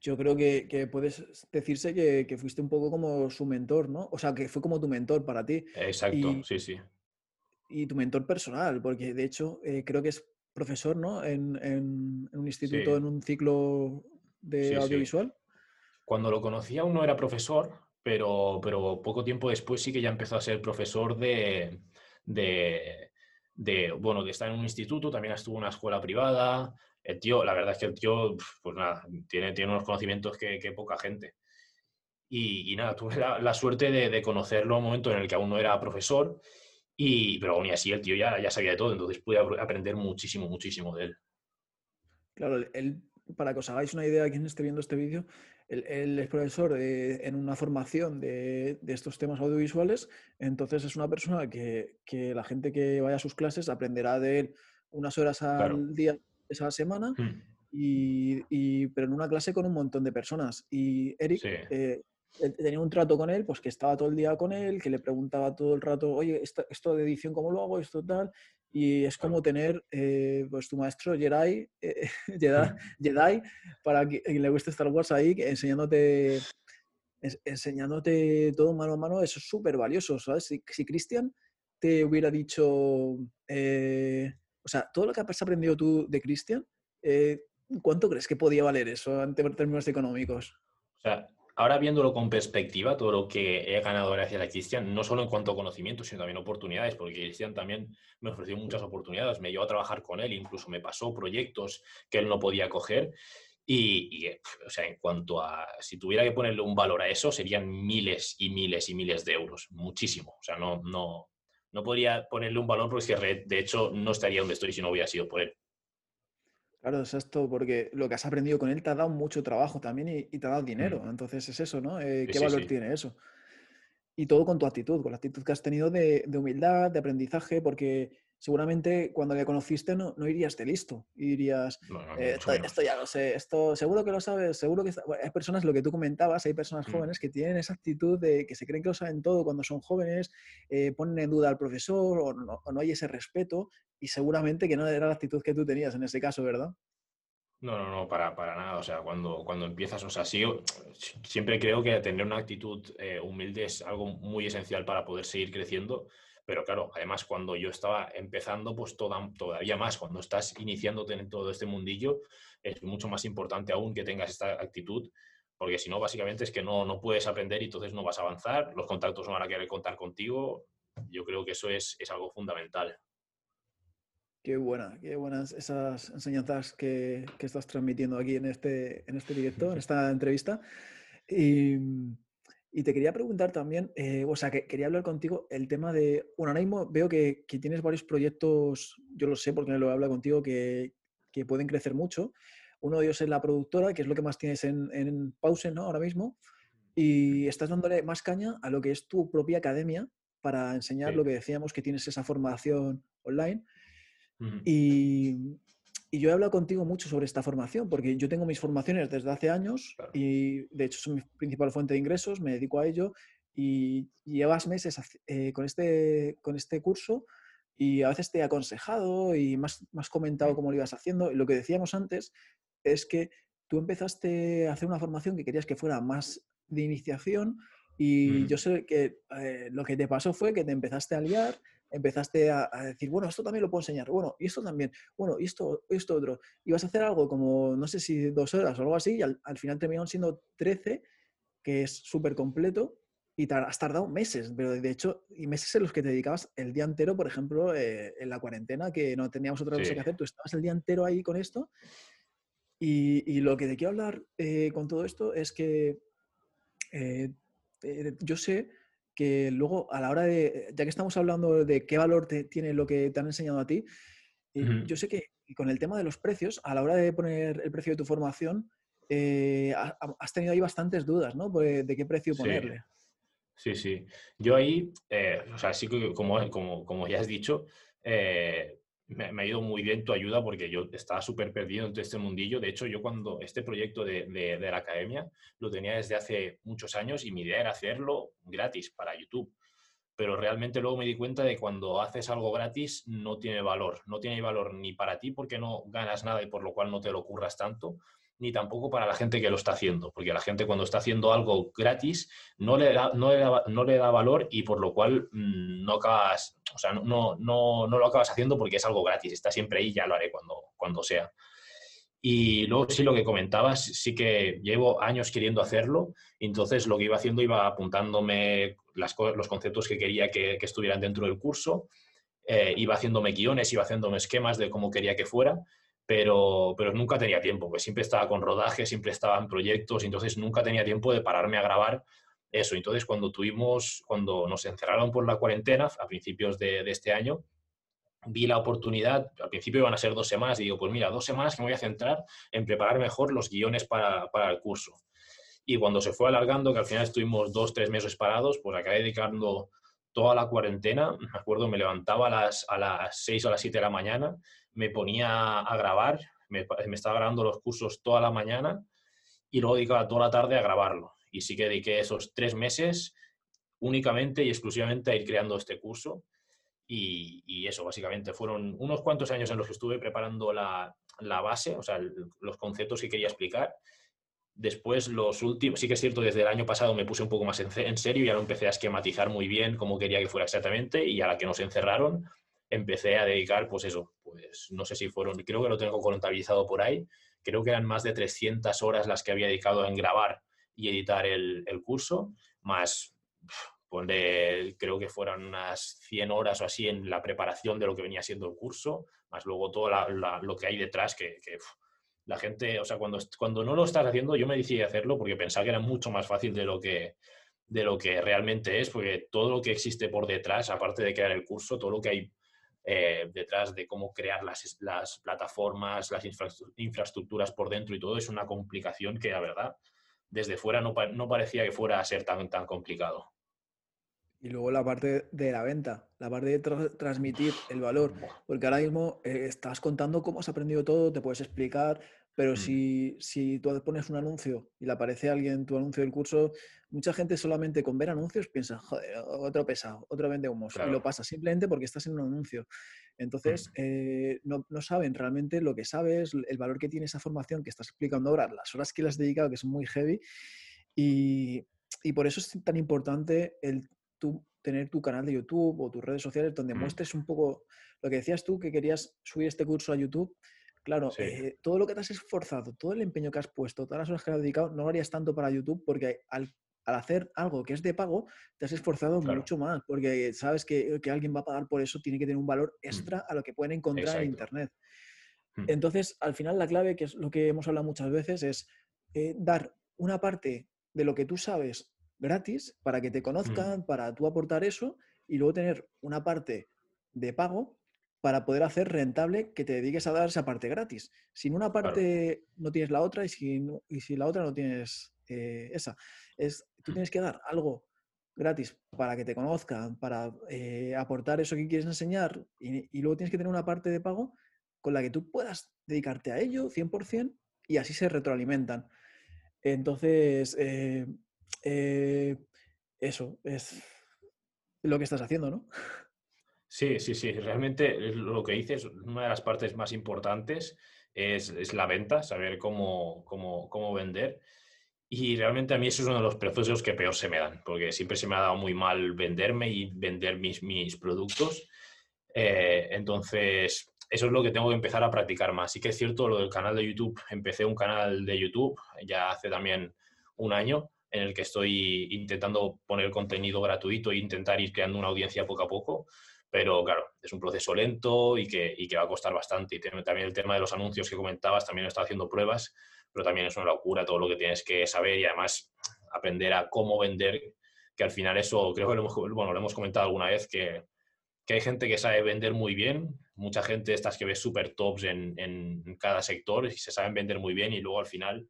[SPEAKER 1] yo creo que, que puedes decirse que, que, fuiste un poco como su mentor, ¿no? O sea, que fue como tu mentor para ti.
[SPEAKER 2] Exacto, sí, sí.
[SPEAKER 1] Y tu mentor personal, porque de hecho eh, creo que es profesor, ¿no? En, en, un instituto, en un ciclo de audiovisual.
[SPEAKER 2] Cuando lo conocí aún no era profesor, pero, pero poco tiempo después sí que ya empezó a ser profesor de, de, bueno, de estar en un instituto, también estuvo en una escuela privada. El tío, la verdad es que el tío, pues nada, tiene, tiene unos conocimientos que, poca gente. Y, nada, tuve la, suerte de, conocerlo en un momento en el que aún no era profesor, y, pero aún así el tío ya, ya sabía de todo, entonces pude aprender muchísimo, muchísimo de él.
[SPEAKER 1] Claro, él, para que os hagáis una idea, quien esté viendo este vídeo, él, es profesor en una formación de, estos temas audiovisuales, entonces es una persona que, la gente que vaya a sus clases aprenderá de él unas horas al día esa semana, mm. y, pero en una clase con un montón de personas. Y Eric eh, tenía un trato con él, pues que estaba todo el día con él, que le preguntaba todo el rato, oye, esto, esto de edición, ¿cómo lo hago? Esto tal. Y es como tener eh, pues tu maestro Jedi, eh, *laughs* Jedi, para que, le guste Star Wars ahí, enseñándote, enseñándote todo mano a mano, eso es súper valioso, ¿sabes? Si, si Cristian te hubiera dicho, eh, o sea, todo lo que has aprendido tú de Cristian, ¿cuánto crees que podía valer eso en términos económicos?
[SPEAKER 2] O sea, ahora viéndolo con perspectiva, todo lo que he ganado gracias a Cristian, no solo en cuanto a conocimiento, sino también oportunidades, porque Cristian también me ofreció muchas oportunidades, me llevó a trabajar con él, incluso me pasó proyectos que él no podía coger. Y, o sea, en cuanto a, si tuviera que ponerle un valor a eso, serían miles y miles y miles de euros, muchísimo. O sea, no, no, no podría ponerle un valor porque de hecho no estaría donde estoy si no hubiera sido por él.
[SPEAKER 1] Claro, es esto, porque lo que has aprendido con él te ha dado mucho trabajo también y, te ha dado dinero. Mm. Entonces es eso, ¿no? Eh, ¿Qué valor tiene eso? Y todo con tu actitud, con la actitud que has tenido de, de humildad, de aprendizaje, porque seguramente cuando le conociste no, no irías de listo. Y dirías, eh, esto, ya lo sé, esto seguro que lo sabes, seguro que... hay personas, lo que tú comentabas, hay personas mm. jóvenes que tienen esa actitud de que se creen que lo saben todo cuando son jóvenes, eh, ponen en duda al profesor o no, o no, hay ese respeto y seguramente que no era la actitud que tú tenías en ese caso, ¿verdad?
[SPEAKER 2] No, no, no, para, para nada. O sea, cuando, cuando empiezas, o sea, siempre creo que tener una actitud eh, humilde es algo muy esencial para poder seguir creciendo pero claro, además cuando yo estaba empezando, pues todavía más, cuando estás iniciándote en todo este mundillo, es mucho más importante aún que tengas esta actitud, porque si no, básicamente es que no, no puedes aprender y entonces no vas a avanzar, los contactos no van a querer contar contigo. Yo creo que eso es, es algo fundamental.
[SPEAKER 1] Qué buena, qué buenas esas enseñanzas que, que, estás transmitiendo aquí en este, en este directo, en *laughs* esta entrevista. Y y te quería preguntar también, eh, o sea, que quería hablar contigo el tema de, bueno, ahora mismo veo que, que tienes varios proyectos, yo lo sé porque lo he hablado contigo, que, que, pueden crecer mucho. Uno de ellos es la productora, que es lo que más tienes en, en Pause, ¿no? Ahora mismo. Y estás dándole más caña a lo que es tu propia academia para enseñar lo que decíamos, que tienes esa formación online. Y, y yo he hablado contigo mucho sobre esta formación, porque yo tengo mis formaciones desde hace años y de hecho son mi principal fuente de ingresos, me dedico a ello y llevas meses eh, con, este, con este curso y a veces te he aconsejado y más has, comentado cómo lo ibas haciendo. Y lo que decíamos antes es que tú empezaste a hacer una formación que querías que fuera más de iniciación y mm. yo sé que eh, lo que te pasó fue que te empezaste a liar empezaste a, decir, bueno, esto también lo puedo enseñar, bueno, y esto también, bueno, y esto, esto otro. Y vas a hacer algo como, no sé si dos horas o algo así, y al, final terminaron siendo 13, que es súper completo, y has tardado meses, pero de hecho, y meses en los que te dedicabas el día entero, por ejemplo, eh, en la cuarentena, que no teníamos otra cosa que hacer, tú estabas el día entero ahí con esto. Y, lo que te quiero hablar eh, con todo esto es que eh, yo sé que luego a la hora de, ya que estamos hablando de qué valor tiene lo que te han enseñado a ti, eh, yo sé que con el tema de los precios, a la hora de poner el precio de tu formación, eh, has tenido ahí bastantes dudas, ¿no? Pues, de qué precio ponerle.
[SPEAKER 2] Sí, sí. Yo ahí, eh, o sea, sí que como, como, como ya has dicho, me, ha ido muy bien tu ayuda porque yo estaba súper perdido en todo este mundillo. De hecho, yo cuando este proyecto de, de, la academia lo tenía desde hace muchos años y mi idea era hacerlo gratis para YouTube. Pero realmente luego me di cuenta de cuando haces algo gratis no tiene valor. No tiene valor ni para ti porque no ganas nada y por lo cual no te lo curras tanto, ni tampoco para la gente que lo está haciendo, porque la gente cuando está haciendo algo gratis no le da, no le da, valor y por lo cual mm, no acabas, o sea, no, no, no, lo acabas haciendo porque es algo gratis, está siempre ahí, ya lo haré cuando, cuando sea. Y luego sí lo que comentabas, sí que llevo años queriendo hacerlo, entonces lo que iba haciendo iba apuntándome los conceptos que quería que, estuvieran dentro del curso, eh, iba haciéndome guiones, iba haciéndome esquemas de cómo quería que fuera, pero, pero nunca tenía tiempo, pues siempre estaba con rodaje, siempre estaba en proyectos, entonces nunca tenía tiempo de pararme a grabar eso. Entonces cuando tuvimos, cuando nos encerraron por la cuarentena a principios de, de este año, vi la oportunidad, al principio iban a ser dos semanas, y digo, pues mira, dos semanas que me voy a centrar en preparar mejor los guiones para, para el curso. Y cuando se fue alargando, que al final estuvimos dos, tres meses parados, pues acabé dedicando toda la cuarentena. Me acuerdo, me levantaba a las, a las 6 o a las 7 de la mañana, me ponía a grabar, me, me, estaba grabando los cursos toda la mañana y luego dedicaba toda la tarde a grabarlo. Y sí que dediqué esos tres meses únicamente y exclusivamente a ir creando este curso y, eso, básicamente, fueron unos cuantos años en los que estuve preparando la, la base, o sea, los conceptos que quería explicar. Después, los últimos, sí que es cierto, desde el año pasado me puse un poco más en, en, serio ya lo empecé a esquematizar muy bien cómo quería que fuera exactamente y a la que nos encerraron, empecé a dedicar, pues eso, pues no sé si fueron, creo que lo tengo contabilizado por ahí, creo que eran más de 300 horas las que había dedicado en grabar y editar el, el curso, más creo que fueron unas 100 horas o así en la preparación de lo que venía siendo el curso, más luego todo lo que hay detrás, que, la gente, o sea, cuando, cuando no lo estás haciendo, yo me decidí hacerlo porque pensaba que era mucho más fácil de lo que, de lo que realmente es, porque todo lo que existe por detrás, aparte de crear el curso, todo lo que hay eh, detrás de cómo crear las, las plataformas, las infraestructuras por dentro y todo, es una complicación que, la verdad, desde fuera no, no parecía que fuera a ser tan, tan complicado.
[SPEAKER 1] Y luego la parte de la venta, la parte de transmitir el valor, porque ahora mismo eh, estás contando cómo has aprendido todo, te puedes explicar, pero mm. si, si tú pones un anuncio y le aparece a alguien tu anuncio del curso, mucha gente solamente con ver anuncios piensa, joder, otro pesado, otro vende humos, y lo pasa simplemente porque estás en un anuncio. Entonces, mm. eh, no, no, saben realmente lo que sabes, el valor que tiene esa formación que estás explicando ahora, las horas que le has dedicado, que son muy heavy, y, y por eso es tan importante el tú tener tu canal de YouTube o tus redes sociales donde muestres un poco lo que decías tú, que querías subir este curso a YouTube. Claro, eh, todo lo que te has esforzado, todo el empeño que has puesto, todas las horas que has dedicado, no lo harías tanto para YouTube porque al, hacer algo que es de pago, te has esforzado mucho más porque sabes que, alguien va a pagar por eso, tiene que tener un valor mm. extra a lo que pueden encontrar en Internet. Mm. Entonces, al final, la clave, que es lo que hemos hablado muchas veces, es eh, dar una parte de lo que tú sabes gratis para que te mm. conozcan, para tú aportar eso y luego tener una parte de pago para poder hacer rentable que te dediques a dar esa parte gratis. Sin una parte no tienes la otra y sin, y si la otra no tienes eh, esa. Es, tú mm. tienes que dar algo gratis para que te conozcan, para eh, aportar eso que quieres enseñar y, luego tienes que tener una parte de pago con la que tú puedas dedicarte a ello 100% y así se retroalimentan. Entonces, eh, eso es lo que estás haciendo, ¿no?
[SPEAKER 2] Sí, sí, sí. Realmente lo que dices, una de las partes más importantes es, la venta, saber cómo, cómo, vender. Y realmente a mí eso es uno de los procesos que peor se me dan, porque siempre se me ha dado muy mal venderme y vender mis, mis productos. Eh, entonces, eso es lo que tengo que empezar a practicar más. Sí que es cierto lo del canal de YouTube. Empecé un canal de YouTube ya hace también un año en el que estoy intentando poner contenido gratuito e intentar ir creando una audiencia poco a poco. Pero claro, es un proceso lento y que, y que va a costar bastante. Y también el tema de los anuncios que comentabas, también está haciendo pruebas, pero también es una locura todo lo que tienes que saber y además aprender a cómo vender, que al final eso creo que lo hemos, bueno, lo hemos comentado alguna vez, que, que hay gente que sabe vender muy bien, mucha gente estas que ves super tops en, en, cada sector y se saben vender muy bien y luego al final,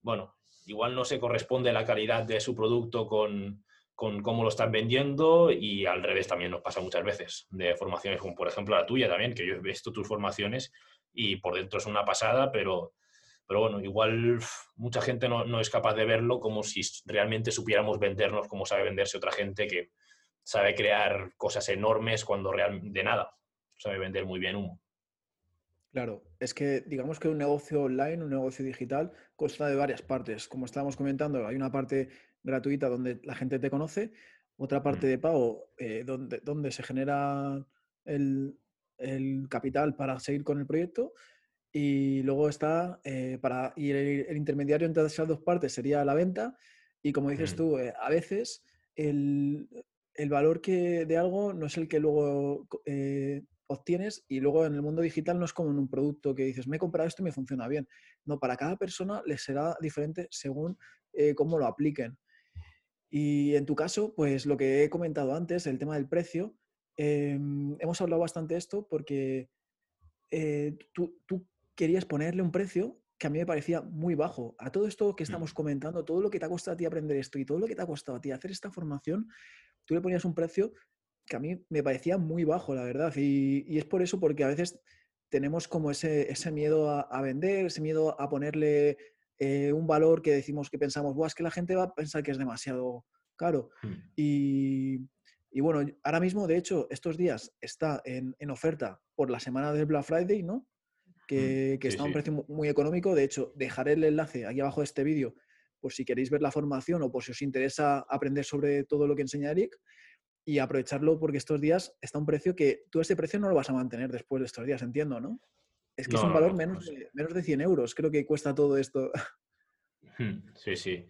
[SPEAKER 2] bueno, igual no se corresponde la calidad de su producto con, cómo lo están vendiendo y al revés también nos pasa muchas veces de formaciones como por ejemplo la tuya también, que yo he visto tus formaciones y por dentro es una pasada, pero, pero bueno, igual mucha gente no, es capaz de verlo como si realmente supiéramos vendernos como sabe venderse otra gente que sabe crear cosas enormes cuando real, de nada, sabe vender muy bien humo.
[SPEAKER 1] Claro, es que digamos que un negocio online, un negocio digital, consta de varias partes. Como estábamos comentando, hay una parte gratuita donde la gente te conoce, otra parte mm. de pago eh, donde, donde se genera el, capital para seguir con el proyecto Y luego está, eh, para, y el, intermediario entre esas dos partes sería la venta. Y como dices
[SPEAKER 2] Mm,
[SPEAKER 1] tú, eh, a veces el, el valor que, de algo no es el que luego obtienes y luego en el mundo digital no es como en un producto que dices, me he comprado esto y me funciona bien. No, para cada persona le será diferente según eh, cómo lo apliquen. Y en tu caso, pues lo que he comentado antes, el tema del precio, em, hemos hablado bastante de esto porque eh, tú, tú querías ponerle un precio que a mí me parecía muy bajo. A todo esto que estamos
[SPEAKER 2] mm.
[SPEAKER 1] comentando, todo lo que te ha costado a ti aprender esto y todo lo que te ha costado a ti hacer esta formación, tú le ponías un precio que a mí me parecía muy bajo, la verdad. Y, y es por eso, porque a veces tenemos como ese, ese miedo a, a vender, ese miedo a ponerle eh, un valor que decimos que pensamos, Buah, es que la gente va a pensar que es demasiado caro.
[SPEAKER 2] Mm,
[SPEAKER 1] Y, y bueno, ahora mismo, de hecho, estos días está en, en oferta por la semana del Black Friday, ¿no?
[SPEAKER 2] mm.
[SPEAKER 1] Que, que
[SPEAKER 2] Sí,
[SPEAKER 1] está a un precio mu- muy económico. De hecho, dejaré el enlace aquí abajo de este vídeo por si queréis ver la formación o por si os interesa aprender sobre todo lo que enseña Eric y aprovecharlo porque estos días está a un precio que tú ese precio no lo vas a mantener después de estos días, entiendo, ¿no? Es que es un valor
[SPEAKER 2] no. no
[SPEAKER 1] menos de, menos de 100 euros, creo que cuesta todo esto.
[SPEAKER 2] Sí, sí.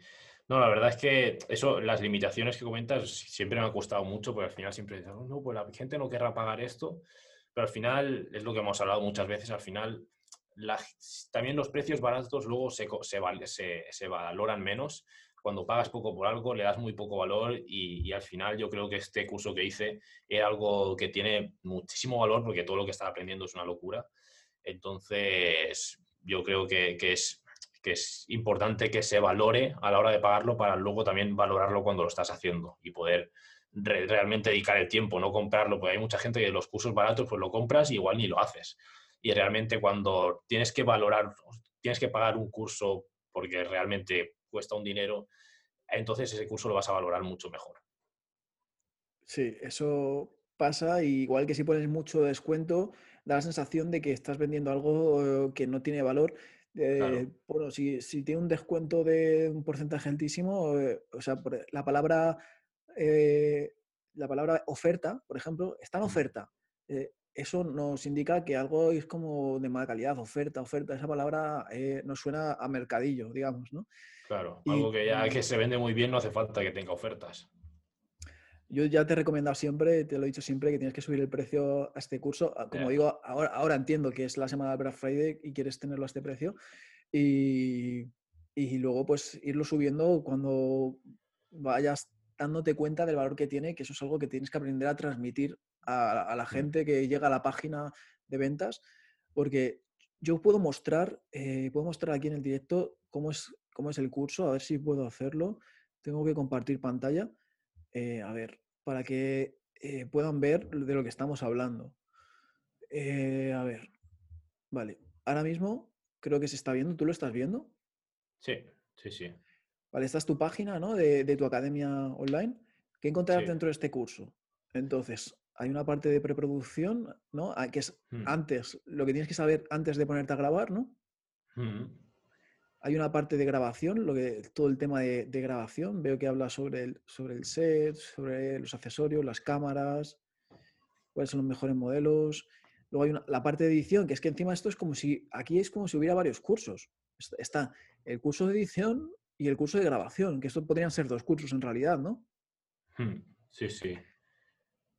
[SPEAKER 2] No, la verdad es que eso, las limitaciones que comentas siempre me ha costado mucho, porque al final siempre dices, "Oh, no, pues la gente no querrá pagar esto, pero al final es lo que hemos hablado muchas veces, al final la- también los precios baratos luego se, se, se- se valoran menos. Cuando pagas poco por algo, le das muy poco valor y, y al final yo creo que este curso que hice era algo que tiene muchísimo valor porque todo lo que estaba aprendiendo es una locura. Entonces, yo creo que, que es, que es importante que se valore a la hora de pagarlo para luego también valorarlo cuando lo estás haciendo y poder re- realmente dedicar el tiempo, no comprarlo, porque hay mucha gente que los cursos baratos pues lo compras y igual ni lo haces. Y realmente cuando tienes que valorar, tienes que pagar un curso porque realmente cuesta un dinero, entonces ese curso lo vas a valorar mucho mejor.
[SPEAKER 1] Sí, eso pasa, igual que si pones mucho descuento, da la sensación de que estás vendiendo algo eh, que no tiene valor. Eh,
[SPEAKER 2] Claro.
[SPEAKER 1] bueno, si, si tiene un descuento de un porcentaje altísimo, eh, o sea, por- la palabra, eh, la palabra oferta, por ejemplo, está en oferta. Eso nos indica que algo es como de mala calidad, oferta, oferta. Esa palabra nos suena a mercadillo, digamos, ¿no?
[SPEAKER 2] Claro, algo que ya que se vende muy bien no hace falta que tenga ofertas.
[SPEAKER 1] Yo ya te he recomendado siempre, te lo he dicho siempre, que tienes que subir el precio a este curso. Ah, Como digo, ahora, ahora entiendo que es la semana de Black Friday y quieres tenerlo a este precio. Y, y luego, pues, irlo subiendo cuando vayas dándote cuenta del valor que tiene, que eso es algo que tienes que aprender a transmitir a, a la
[SPEAKER 2] Mm,
[SPEAKER 1] gente que llega a la página de ventas. Porque yo puedo mostrar, eh, puedo mostrar aquí en el directo cómo es, cómo es el curso, a ver si puedo hacerlo. Tengo que compartir pantalla eh, a ver, para que eh, puedan ver de lo que estamos hablando. Eh, a ver, vale. Ahora mismo creo que se está viendo. ¿Tú lo estás viendo?
[SPEAKER 2] Sí, sí, sí,
[SPEAKER 1] Vale, esta es tu página, ¿no? De, de tu academia online. ¿Qué encontrarás
[SPEAKER 2] sí.
[SPEAKER 1] dentro de este curso? Entonces, hay una parte de preproducción, ¿no? Ah, Que es
[SPEAKER 2] Mm,
[SPEAKER 1] antes, lo que tienes que saber antes de ponerte a grabar, ¿no?
[SPEAKER 2] mm,
[SPEAKER 1] Hay una parte de grabación, lo que, todo el tema de, de grabación. Veo que habla sobre el, sobre el set, sobre los accesorios, las cámaras, cuáles son los mejores modelos. Luego hay una- la parte de edición, que es que encima esto es como si, aquí es como si hubiera varios cursos. Est- Está el curso de edición y el curso de grabación, que esto podrían ser dos cursos en realidad, ¿no?
[SPEAKER 2] mm. Sí, sí.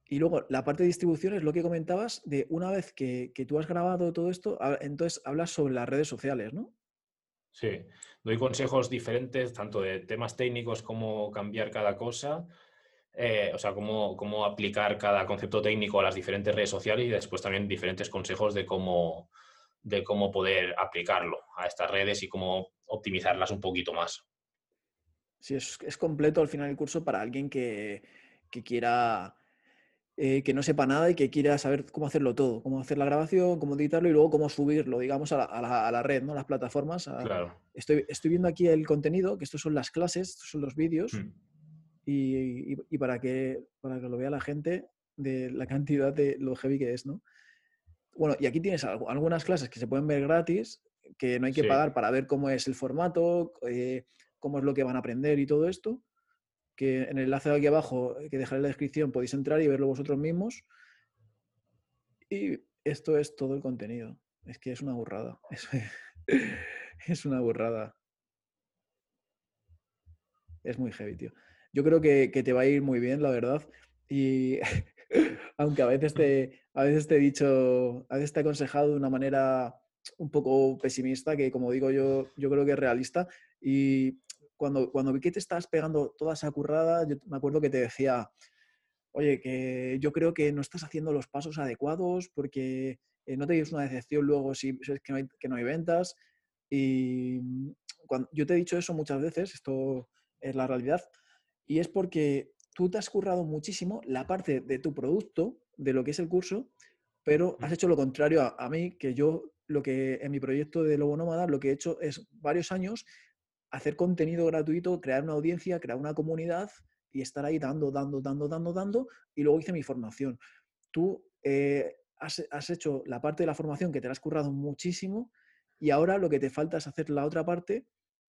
[SPEAKER 1] Y luego la parte de distribución es lo que comentabas de una vez que, que tú has grabado todo esto, entonces hablas sobre las redes sociales, ¿no?
[SPEAKER 2] Sí, doy consejos diferentes, tanto de temas técnicos como cambiar cada cosa, eh, o sea, cómo, cómo aplicar cada concepto técnico a las diferentes redes sociales y después también diferentes consejos de cómo, de cómo poder aplicarlo a estas redes y cómo optimizarlas un poquito más.
[SPEAKER 1] Sí, es, es completo al final el curso para alguien que, que quiera, eh, que no sepa nada y que quiera saber cómo hacerlo todo, cómo hacer la grabación, cómo editarlo y luego cómo subirlo, digamos, a la, a la- a la red, ¿no? Las plataformas. a-
[SPEAKER 2] Claro.
[SPEAKER 1] Estoy, estoy viendo aquí el contenido, que estos son las clases, estos son los vídeos,
[SPEAKER 2] Mm,
[SPEAKER 1] y, y- y para, que, para que lo vea la gente de la cantidad de lo heavy que es, ¿no? Bueno, y aquí tienes algo- algunas clases que se pueden ver gratis, que no hay que
[SPEAKER 2] Sí,
[SPEAKER 1] pagar para ver cómo es el formato, eh, cómo es lo que van a aprender y todo esto, que en el enlace de aquí abajo, eh, que dejaré en la descripción, podéis entrar y verlo vosotros mismos. Y esto es todo el contenido. Es que es una burrada. *laughs* Es, una burrada. Es muy heavy, tío. Yo creo que, te va a ir muy bien, la verdad. Y *laughs* aunque a veces te, a veces te he dicho, a veces te he aconsejado de una manera un poco pesimista, que como digo yo, yo creo que es realista. Y cuando, cuando vi que te estabas pegando toda esa currada, yo me acuerdo que te decía, oye, que yo creo que no estás haciendo los pasos adecuados porque eh, no te lleves una decepción luego si es que no hay, que no hay ventas. Y mm, cuando, yo te he dicho eso muchas veces, esto es la realidad, y es porque tú te has currado muchísimo la parte de tu producto, de lo que es el curso, pero has hecho lo contrario a, a mí, que yo lo que en mi proyecto de Lobo Nómada lo que he hecho es varios años hacer contenido gratuito, crear una audiencia, crear una comunidad y estar ahí dando, dando, dando, dando, dando, y luego hice mi formación. Tú eh, has, hecho la parte de la formación que te la has currado muchísimo y ahora lo que te falta es hacer la otra parte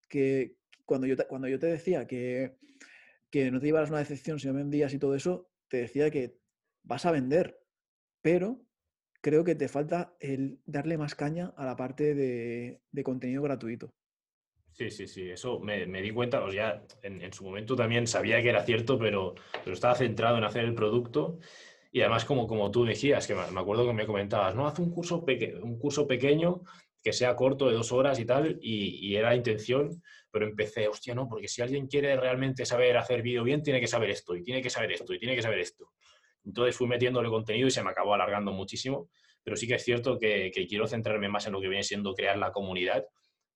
[SPEAKER 1] que cuando yo te, cuando yo te decía que, que no te llevaras una decepción si no vendías y todo eso, te decía que vas a vender, pero creo que te falta el darle más caña a la parte de contenido gratuito.
[SPEAKER 2] Sí, sí, sí, eso me, di cuenta, o sea, en, su momento también sabía que era cierto, pero, pero estaba centrado en hacer el producto y además como, como tú decías, que me acuerdo que me comentabas, no, haz un curso, un curso pequeño que sea corto de dos horas y tal, y, era la intención, pero empecé, hostia, no, porque si alguien quiere realmente saber hacer vídeo bien, tiene que saber esto, y tiene que saber esto, y tiene que saber esto. Entonces fui metiéndole contenido y se me acabó alargando muchísimo, pero sí que es cierto que, que quiero centrarme más en lo que viene siendo crear la comunidad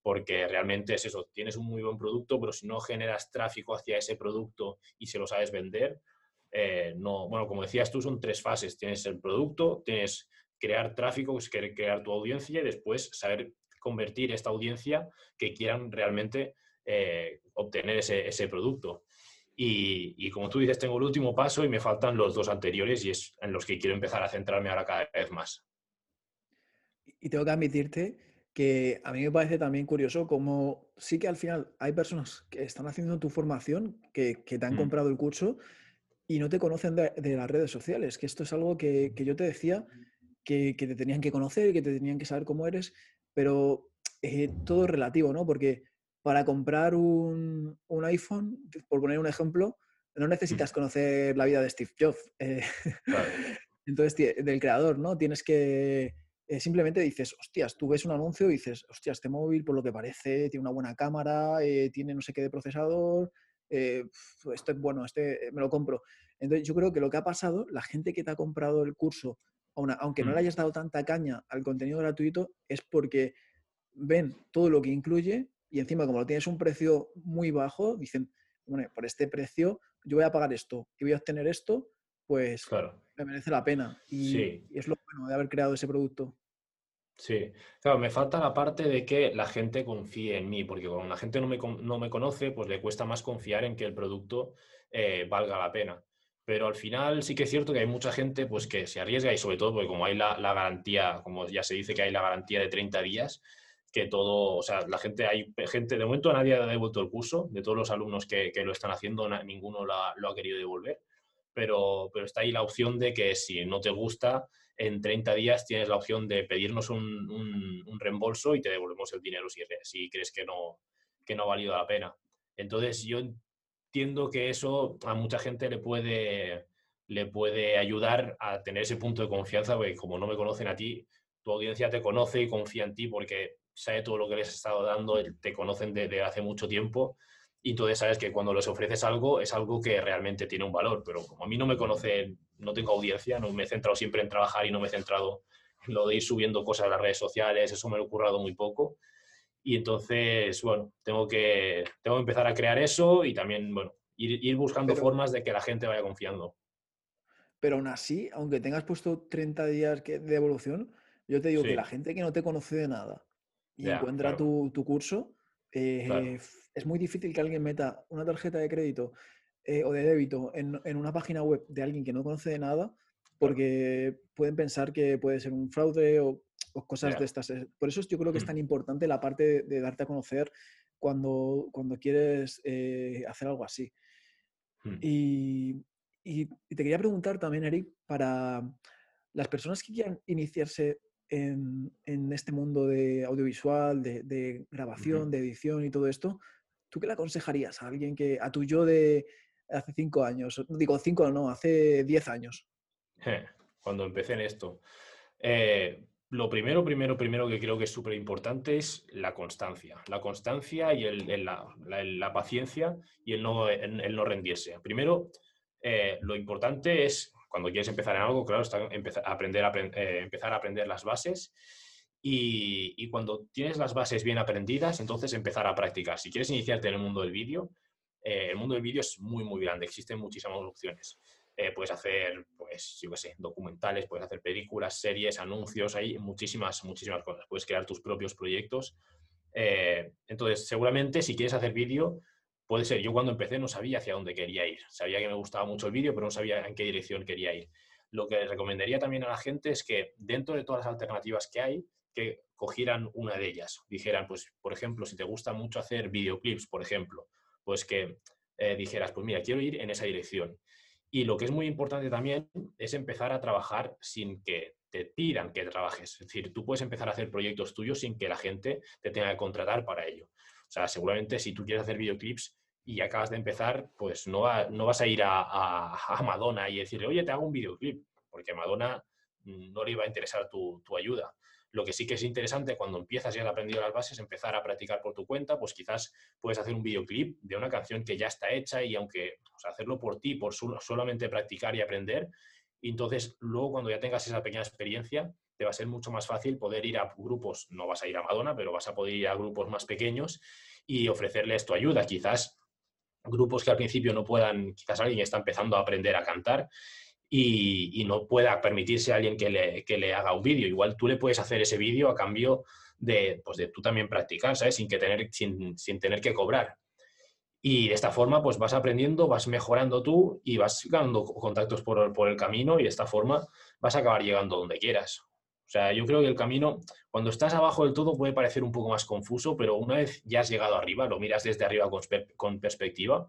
[SPEAKER 2] porque realmente es eso, tienes un muy buen producto, pero si no generas tráfico hacia ese producto y se lo sabes vender, eh, no, bueno, como decías tú, son tres fases. Tienes el producto, tienes crear tráfico, que es crear tu audiencia y después saber convertir esta audiencia que quieran realmente eh, obtener ese, producto. Y, y, como tú dices, tengo el último paso y me faltan los dos anteriores y es en los que quiero empezar a centrarme ahora cada vez más.
[SPEAKER 1] Y tengo que admitirte que a mí me parece también curioso como sí que al final hay personas que están haciendo tu formación, que, te han mm. comprado el curso y no te conocen de, las redes sociales, que esto es algo que, yo te decía, que, te tenían que conocer, que te tenían que saber cómo eres, pero eh, todo es relativo, ¿no? Porque para comprar un, iPhone, por poner un ejemplo, no mm. necesitas conocer la vida de Steve Jobs. Eh, *laughs* entonces, del creador, ¿no? Tienes que eh, simplemente dices, hostias, tú ves un anuncio y dices, hostias, este móvil, por lo que parece, tiene una buena cámara, eh, tiene no sé qué de procesador, eh, esto es bueno, este me lo compro. Entonces, yo creo que lo que ha pasado, la gente que te ha comprado el curso, aunque no le mm. hayas dado tanta caña al contenido gratuito, es porque ven todo lo que incluye y encima, como lo tienes un precio muy bajo, dicen, bueno, por este precio yo voy a pagar esto y voy a obtener esto, pues me merece la pena. y es lo bueno de haber creado ese producto.
[SPEAKER 2] Sí, claro, me falta la parte de que la gente confíe en mí, porque cuando la gente no me, no me conoce, pues le cuesta más confiar en que el producto eh, valga la pena. Pero al final sí que es cierto que hay mucha gente pues, que se arriesga y sobre todo porque como hay la, garantía, como ya se dice que hay la garantía de 30 días, que todo, o sea, la gente, hay gente, de momento nadie ha devuelto el curso, de todos los alumnos que, lo están haciendo, ninguno lo ha, querido devolver, pero, pero está ahí la opción de que si no te gusta, en 30 días tienes la opción de pedirnos un, reembolso y te devolvemos el dinero si, si crees que no, que no ha valido la pena. Entonces, yo entiendo que eso a mucha gente le puede, le puede ayudar a tener ese punto de confianza, porque como no me conocen a ti, tu audiencia te conoce y confía en ti porque sabe todo lo que les has estado dando, te conocen desde hace mucho tiempo y entonces sabes que cuando les ofreces algo es algo que realmente tiene un valor, pero como a mí no me conocen, no tengo audiencia, no me he centrado siempre en trabajar y no me he centrado en lo de ir subiendo cosas a las redes sociales, eso me lo he currado muy poco. Y entonces, bueno, tengo que, tengo que empezar a crear eso y también, bueno, ir, buscando formas de que la gente vaya confiando.
[SPEAKER 1] Pero aún así, aunque tengas puesto 30 días de evolución, yo te digo que la gente que no te conoce de nada y encuentra tu, tu, curso, eh, es muy difícil que alguien meta una tarjeta de crédito eh, o de débito en, una página web de alguien que no conoce de nada porque pueden pensar que puede ser un fraude o, cosas de estas. Eh, por eso yo creo que es mm. tan importante la parte de, darte a conocer cuando, cuando quieres hacer algo así. Mm. Y, y, te quería preguntar también, Eric, para las personas que quieran iniciarse en, este mundo de audiovisual, de, grabación, de edición y todo esto, ¿tú qué le aconsejarías a alguien que, a tu yo de hace cinco años, digo cinco no, hace diez años?
[SPEAKER 2] Cuando empecé en esto. Eh, lo primero, primero, primero que creo que es súper importante es la constancia. La constancia y el, la, paciencia y el no, el, no rendirse. Primero, eh, lo importante es, cuando quieres empezar en algo, claro, está empezar a aprender, eh, empezar a aprender las bases y, cuando tienes las bases bien aprendidas, entonces empezar a practicar. Si quieres iniciarte en el mundo del vídeo, eh, el mundo del vídeo es muy, muy grande, existen muchísimas opciones. Eh, puedes hacer, pues, yo qué sé, documentales, puedes hacer películas, series, anuncios, hay muchísimas, muchísimas cosas. Puedes crear tus propios proyectos. Eh, entonces, seguramente si quieres hacer vídeo, puede ser. Yo cuando empecé no sabía hacia dónde quería ir. Sabía que me gustaba mucho el vídeo, pero no sabía en qué dirección quería ir. Lo que recomendaría también a la gente es que dentro de todas las alternativas que hay, que cogieran una de ellas. Dijeran, pues, por ejemplo, si te gusta mucho hacer videoclips, por ejemplo, pues que eh, dijeras, pues mira, quiero ir en esa dirección. Y lo que es muy importante también es empezar a trabajar sin que te pidan que trabajes. Es decir, tú puedes empezar a hacer proyectos tuyos sin que la gente te tenga que contratar para ello. O sea, seguramente si tú quieres hacer videoclips y acabas de empezar, pues no, no vas a ir a, Madonna y decirle, oye, te hago un videoclip, porque a Madonna no le iba a interesar tu, tu ayuda. Lo que sí que es interesante cuando empiezas y has aprendido las bases, empezar a practicar por tu cuenta, pues quizás puedes hacer un videoclip de una canción que ya está hecha y aunque hacerlo por ti, por solamente practicar y aprender, entonces luego cuando ya tengas esa pequeña experiencia, te va a ser mucho más fácil poder ir a grupos, no vas a ir a Madonna, pero vas a poder ir a grupos más pequeños y ofrecerles tu ayuda. Quizás grupos que al principio no puedan, quizás alguien está empezando a aprender a cantar y, no pueda permitirse a alguien que le, que le haga un vídeo. Igual tú le puedes hacer ese vídeo a cambio de, pues de tú también practicar, ¿sabes? Sin, que tener, sin, sin tener que cobrar. Y de esta forma, pues vas aprendiendo, vas mejorando tú y vas ganando contactos por, por, el camino y de esta forma vas a acabar llegando donde quieras. O sea, yo creo que el camino, cuando estás abajo del todo, puede parecer un poco más confuso, pero una vez ya has llegado arriba, lo miras desde arriba con, perspectiva,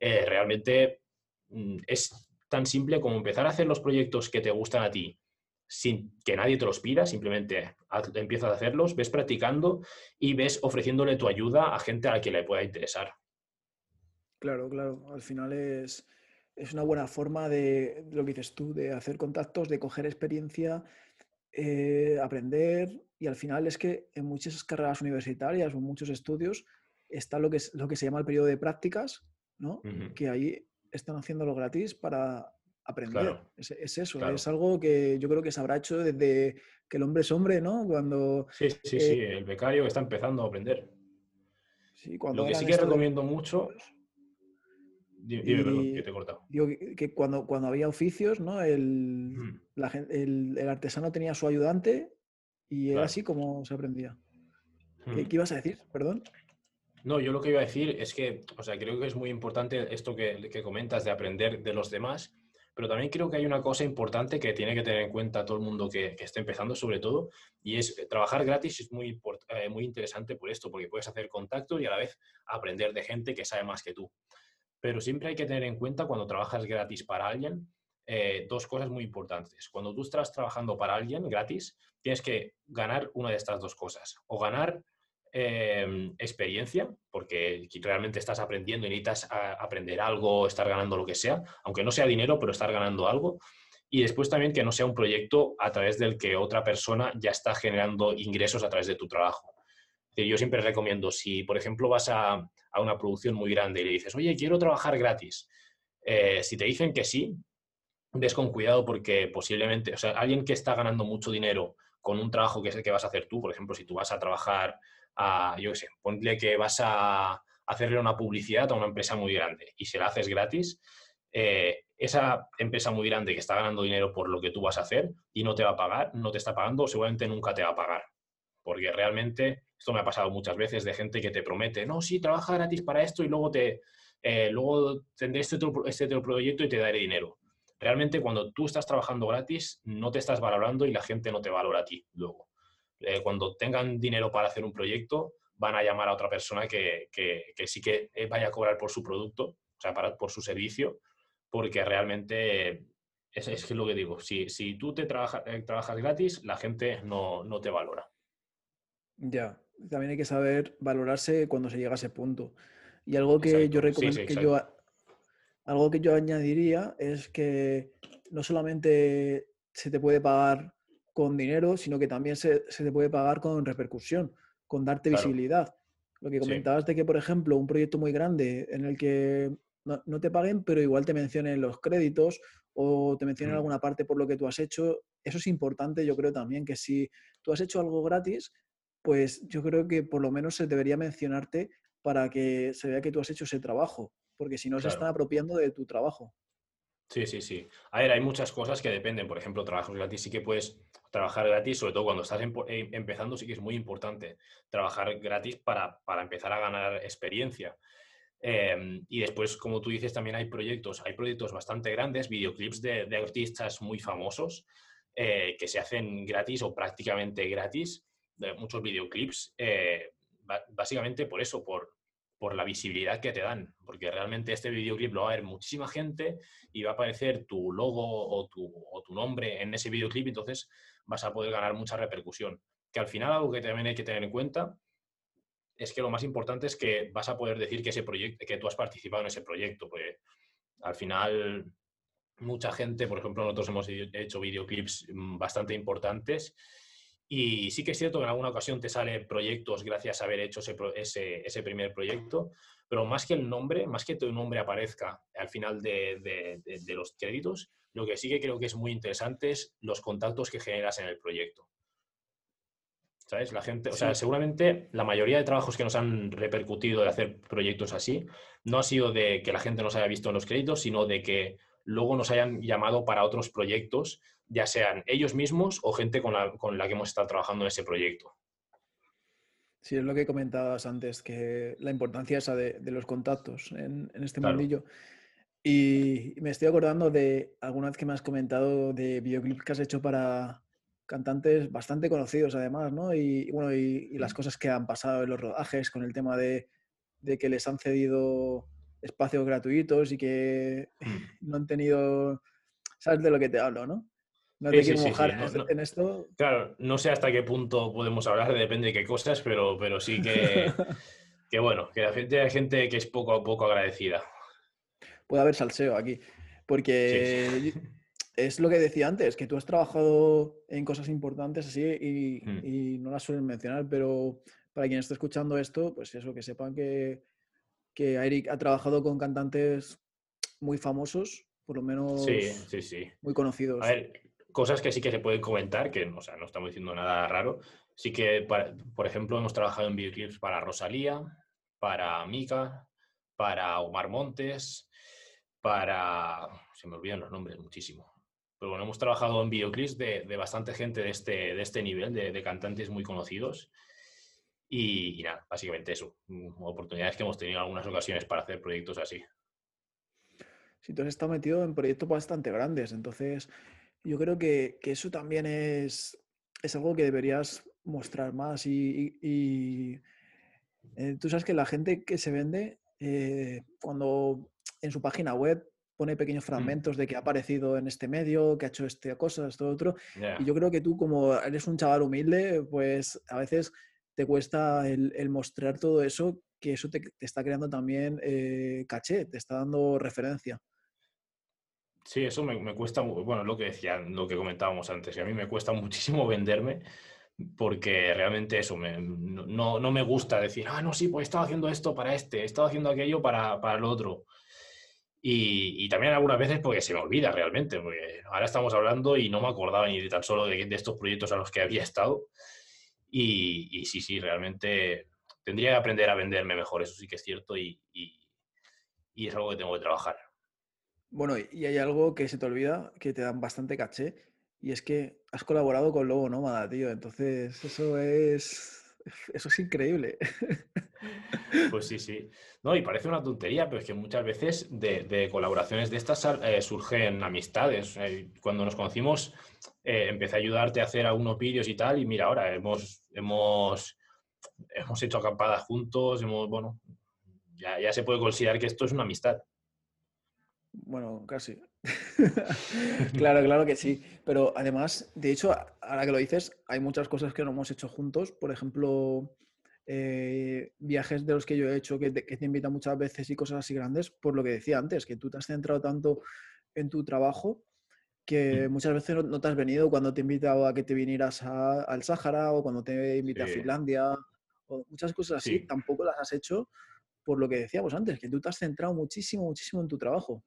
[SPEAKER 2] eh, realmente mm, es tan simple como empezar a hacer los proyectos que te gustan a ti sin que nadie te los pida, simplemente empiezas a hacerlos, ves practicando y ves ofreciéndole tu ayuda a gente a la que le pueda interesar.
[SPEAKER 1] Claro, claro. Al final es, es una buena forma de, lo que dices tú, de hacer contactos, de coger experiencia, eh, aprender y al final es que en muchas carreras universitarias o en muchos estudios está lo que, es, lo que se llama el periodo de prácticas, ¿no? Que ahí están haciéndolo gratis para aprender. Es, eso, es algo que yo creo que se habrá hecho desde que el hombre es hombre, ¿no? Cuando...
[SPEAKER 2] Sí, sí, sí, eh, el becario está empezando a aprender. Sí, cuando Lo que sí que recomiendo mucho...
[SPEAKER 1] Dime, perdón, que te he cortado. Digo que cuando, cuando había oficios, ¿no? El, el, artesano tenía su ayudante y era así como se aprendía. ¿Qué, ¿Qué ibas a decir? Perdón.
[SPEAKER 2] No, yo lo que iba a decir es que, o sea, creo que es muy importante esto que, comentas de aprender de los demás, pero también creo que hay una cosa importante que tiene que tener en cuenta todo el mundo que, que esté empezando, sobre todo, y es trabajar gratis es muy, eh, muy interesante por esto, porque puedes hacer contacto y a la vez aprender de gente que sabe más que tú. Pero siempre hay que tener en cuenta cuando trabajas gratis para alguien, eh, dos cosas muy importantes. Cuando tú estás trabajando para alguien gratis, tienes que ganar una de estas dos cosas. O ganar Em, experiencia, porque realmente estás aprendiendo y necesitas aprender algo, estar ganando lo que sea, aunque no sea dinero, pero estar ganando algo. Y después también que no sea un proyecto a través del que otra persona ya está generando ingresos a través de tu trabajo. Yo siempre recomiendo, si por ejemplo vas a, a una producción muy grande y le dices, oye, quiero trabajar gratis, eh, si te dicen que sí, ves con cuidado porque posiblemente, o sea, alguien que está ganando mucho dinero con un trabajo que es el que vas a hacer tú, por ejemplo, si tú vas a trabajar a, yo qué sé, ponle que vas a hacerle una publicidad a una empresa muy grande y se la haces gratis, eh, esa empresa muy grande que está ganando dinero por lo que tú vas a hacer y no te va a pagar, no te está pagando, seguramente nunca te va a pagar. Porque realmente, esto me ha pasado muchas veces de gente que te promete, no, sí, trabaja gratis para esto y luego, te, eh, luego tendré este otro, este otro proyecto y te daré dinero. Realmente cuando tú estás trabajando gratis, no te estás valorando y la gente no te valora a ti luego. Eh, cuando tengan dinero para hacer un proyecto, van a llamar a otra persona que, sí que eh, vaya a cobrar por su producto, o sea, para, por su servicio, porque realmente Es, es que lo que digo, si, si tú te eh, trabajas gratis, la gente no, no te valora.
[SPEAKER 1] Ya, también hay que saber valorarse cuando se llega a ese punto. Y algo que yo recomiendo, que yo, algo que yo añadiría es que no solamente se te puede pagar con dinero, sino que también se, te puede pagar con repercusión, con darte visibilidad. Lo que comentabas de que, por ejemplo, un proyecto muy grande en el que no, te paguen, pero igual te mencionen los créditos o te mencionen alguna parte por lo que tú has hecho, eso es importante, yo creo también, que si tú has hecho algo gratis, pues yo creo que por lo menos se debería mencionarte para que se vea que tú has hecho ese trabajo, porque si no se están apropiando de tu trabajo.
[SPEAKER 2] Sí, sí, sí. A ver, hay muchas cosas que dependen. Por ejemplo, trabajos gratis sí que puedes trabajar gratis, sobre todo cuando estás eh, empezando, sí que es muy importante trabajar gratis para, empezar a ganar experiencia. Em, y después, como tú dices, también hay proyectos, hay proyectos bastante grandes, videoclips de, artistas muy famosos eh, que se hacen gratis o prácticamente gratis, muchos videoclips, eh, básicamente por eso, por, por la visibilidad que te dan, porque realmente este videoclip lo va a ver muchísima gente y va a aparecer tu logo o tu, o tu nombre en ese videoclip, entonces vas a poder ganar mucha repercusión. Que al final algo que también hay que tener en cuenta es que lo más importante es que vas a poder decir que ese proyecto, que tú has participado en ese proyecto, porque al final mucha gente, por ejemplo, nosotros hemos hecho videoclips mm, bastante importantes y sí que es cierto que en alguna ocasión te sale proyectos gracias a haber hecho ese, ese, primer proyecto, pero más que el nombre, más que tu nombre aparezca al final de, de, los créditos, lo que sí que creo que es muy interesante es los contactos que generas en el proyecto. ¿Sabes? La gente, o sea, seguramente la mayoría de trabajos que nos han repercutido de hacer proyectos así no ha sido de que la gente nos haya visto en los créditos, sino de que luego nos hayan llamado para otros proyectos ya sean ellos mismos o gente con la, que hemos estado trabajando en ese proyecto.
[SPEAKER 1] Sí, es lo que comentabas antes, que la importancia esa de, los contactos en, este mundillo. Y me estoy acordando de alguna vez que me has comentado de videoclips que has hecho para cantantes bastante conocidos además, ¿no? Y, bueno, y, las cosas que han pasado en los rodajes con el tema de, de que les han cedido espacios gratuitos y que mm. *laughs* no han tenido, sabes de lo que te hablo, ¿no? No te quiero mojar en, esto.
[SPEAKER 2] Claro, no sé hasta qué punto podemos hablar, depende de qué cosas, pero, pero sí que, *laughs* que bueno, que la gente, hay gente que es poco a poco agradecida.
[SPEAKER 1] Puede haber salseo aquí, porque es lo que decía antes, que tú has trabajado en cosas importantes así y, hmm. y no las suelen mencionar, pero para quien esté escuchando esto, pues eso, que sepan que, que Eric ha trabajado con cantantes muy famosos, por lo menos
[SPEAKER 2] sí, sí, sí.
[SPEAKER 1] muy conocidos.
[SPEAKER 2] A ver, cosas que sí que se pueden comentar, que o sea, no estamos diciendo nada raro. Sí que, por ejemplo, hemos trabajado en videoclips para Rosalía, para Mika, para Omar Montes, para... Se me olvidan los nombres muchísimo. Pero bueno, hemos trabajado en videoclips de, bastante gente de este, de este nivel, de, cantantes muy conocidos. Y, nada, básicamente eso. Oportunidades que hemos tenido en algunas ocasiones para hacer proyectos así.
[SPEAKER 1] Sí, tú has estado metido en proyectos bastante grandes, entonces yo creo que, eso también es, es, algo que deberías mostrar más y, eh, tú sabes que la gente que se vende, eh, cuando en su página web pone pequeños mm. fragmentos de que ha aparecido en este medio, que ha hecho esta cosa, esto otro, y yo creo que tú como eres un chaval humilde, pues a veces te cuesta el, mostrar todo eso, que eso te, está creando también eh, caché, te está dando referencia.
[SPEAKER 2] Sí, eso me, cuesta, bueno, lo que decía, lo que comentábamos antes, y a mí me cuesta *laughs* muchísimo venderme porque realmente eso, no, no, me gusta decir, ah, no, sí, pues he estado haciendo esto para este, he estado haciendo aquello para, para el otro. Y, también algunas veces porque se me olvida realmente, porque ahora estamos hablando y no me acordaba ni de tan solo de, de estos proyectos a los que había estado. Y, y, sí, sí, realmente tendría que aprender a venderme mejor, eso sí que es cierto y, y es algo que tengo que trabajar.
[SPEAKER 1] Bueno, y hay algo que se te olvida, que te dan bastante caché, y es que has colaborado con Lobo Nómada, tío. Entonces, eso es. Eso es increíble.
[SPEAKER 2] Pues sí, sí. No, y parece una tontería, pero es que muchas veces de, colaboraciones de estas eh, surgen amistades. Eh, cuando nos conocimos, eh, empecé a ayudarte a hacer algunos vídeos y tal, y mira, ahora hemos, hemos, hemos hecho acampadas juntos, hemos, bueno, ya, ya se puede considerar que esto es una amistad.
[SPEAKER 1] Bueno, casi. *laughs* *laughs* claro, claro que sí. Pero además, de hecho, ahora que lo dices, hay muchas cosas que no hemos hecho juntos. Por ejemplo, eh, viajes de los que yo he hecho que te, que te invitan muchas veces y cosas así grandes, por lo que decía antes, que tú te has centrado tanto en tu trabajo que
[SPEAKER 2] Mm,
[SPEAKER 1] muchas veces no, no te has venido cuando te he invitado a que te vinieras a- al Sáhara o cuando te invité a
[SPEAKER 2] Sí,
[SPEAKER 1] Finlandia o muchas cosas así,
[SPEAKER 2] sí,
[SPEAKER 1] tampoco las has hecho por lo que decíamos antes, que tú te has centrado muchísimo, muchísimo en tu trabajo.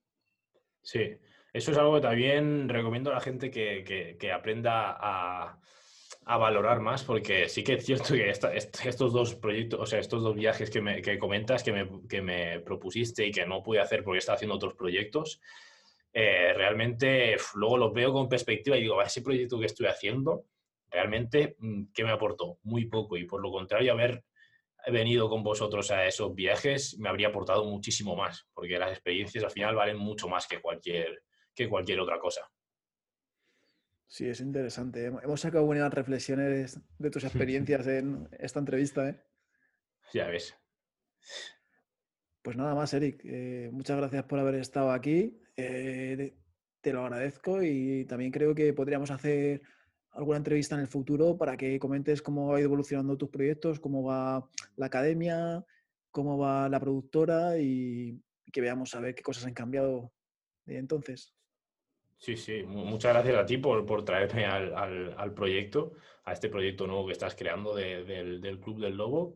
[SPEAKER 2] Sí. Eso es algo que también recomiendo a la gente que, que- que aprenda a, a valorar más, porque sí que es cierto que esta- est- estos dos proyectos, o sea, estos dos viajes que, me, que comentas que me, que me propusiste y que no pude hacer porque estaba haciendo otros proyectos, eh, realmente luego los veo con perspectiva y digo, "Va, ese proyecto que estoy haciendo, realmente, mm, ¿qué me aportó? Muy poco. Y por lo contrario, haber venido con vosotros a esos viajes me habría aportado muchísimo más, porque las experiencias al final valen mucho más que cualquier, que cualquier otra cosa.
[SPEAKER 1] Sí, es interesante. Hem- Hemos sacado buenas reflexiones de tus *laughs* experiencias en esta entrevista, ¿eh?
[SPEAKER 2] Ya ves.
[SPEAKER 1] Pues nada más, Eric. eh, muchas gracias por haber estado aquí. eh, te lo agradezco y también creo que podríamos hacer alguna entrevista en el futuro para que comentes cómo ha ido evolucionando tus proyectos, cómo va la academia, cómo va la productora y que veamos a ver qué cosas han cambiado de entonces.
[SPEAKER 2] Sí, sí. Mu- Muchas gracias a ti por, por traerme al, al- al proyecto, a este proyecto nuevo que estás creando de- del, del Club del Lobo.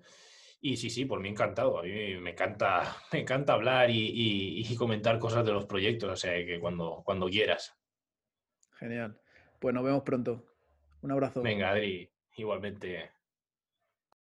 [SPEAKER 2] Y sí, sí, por mí encantado. A mí me encanta, *laughs* me encanta hablar y, y- y comentar cosas de los proyectos, o sea que cuando, cuando quieras.
[SPEAKER 1] Genial. Pues nos vemos pronto. Un abrazo.
[SPEAKER 2] Venga, Adri, igualmente.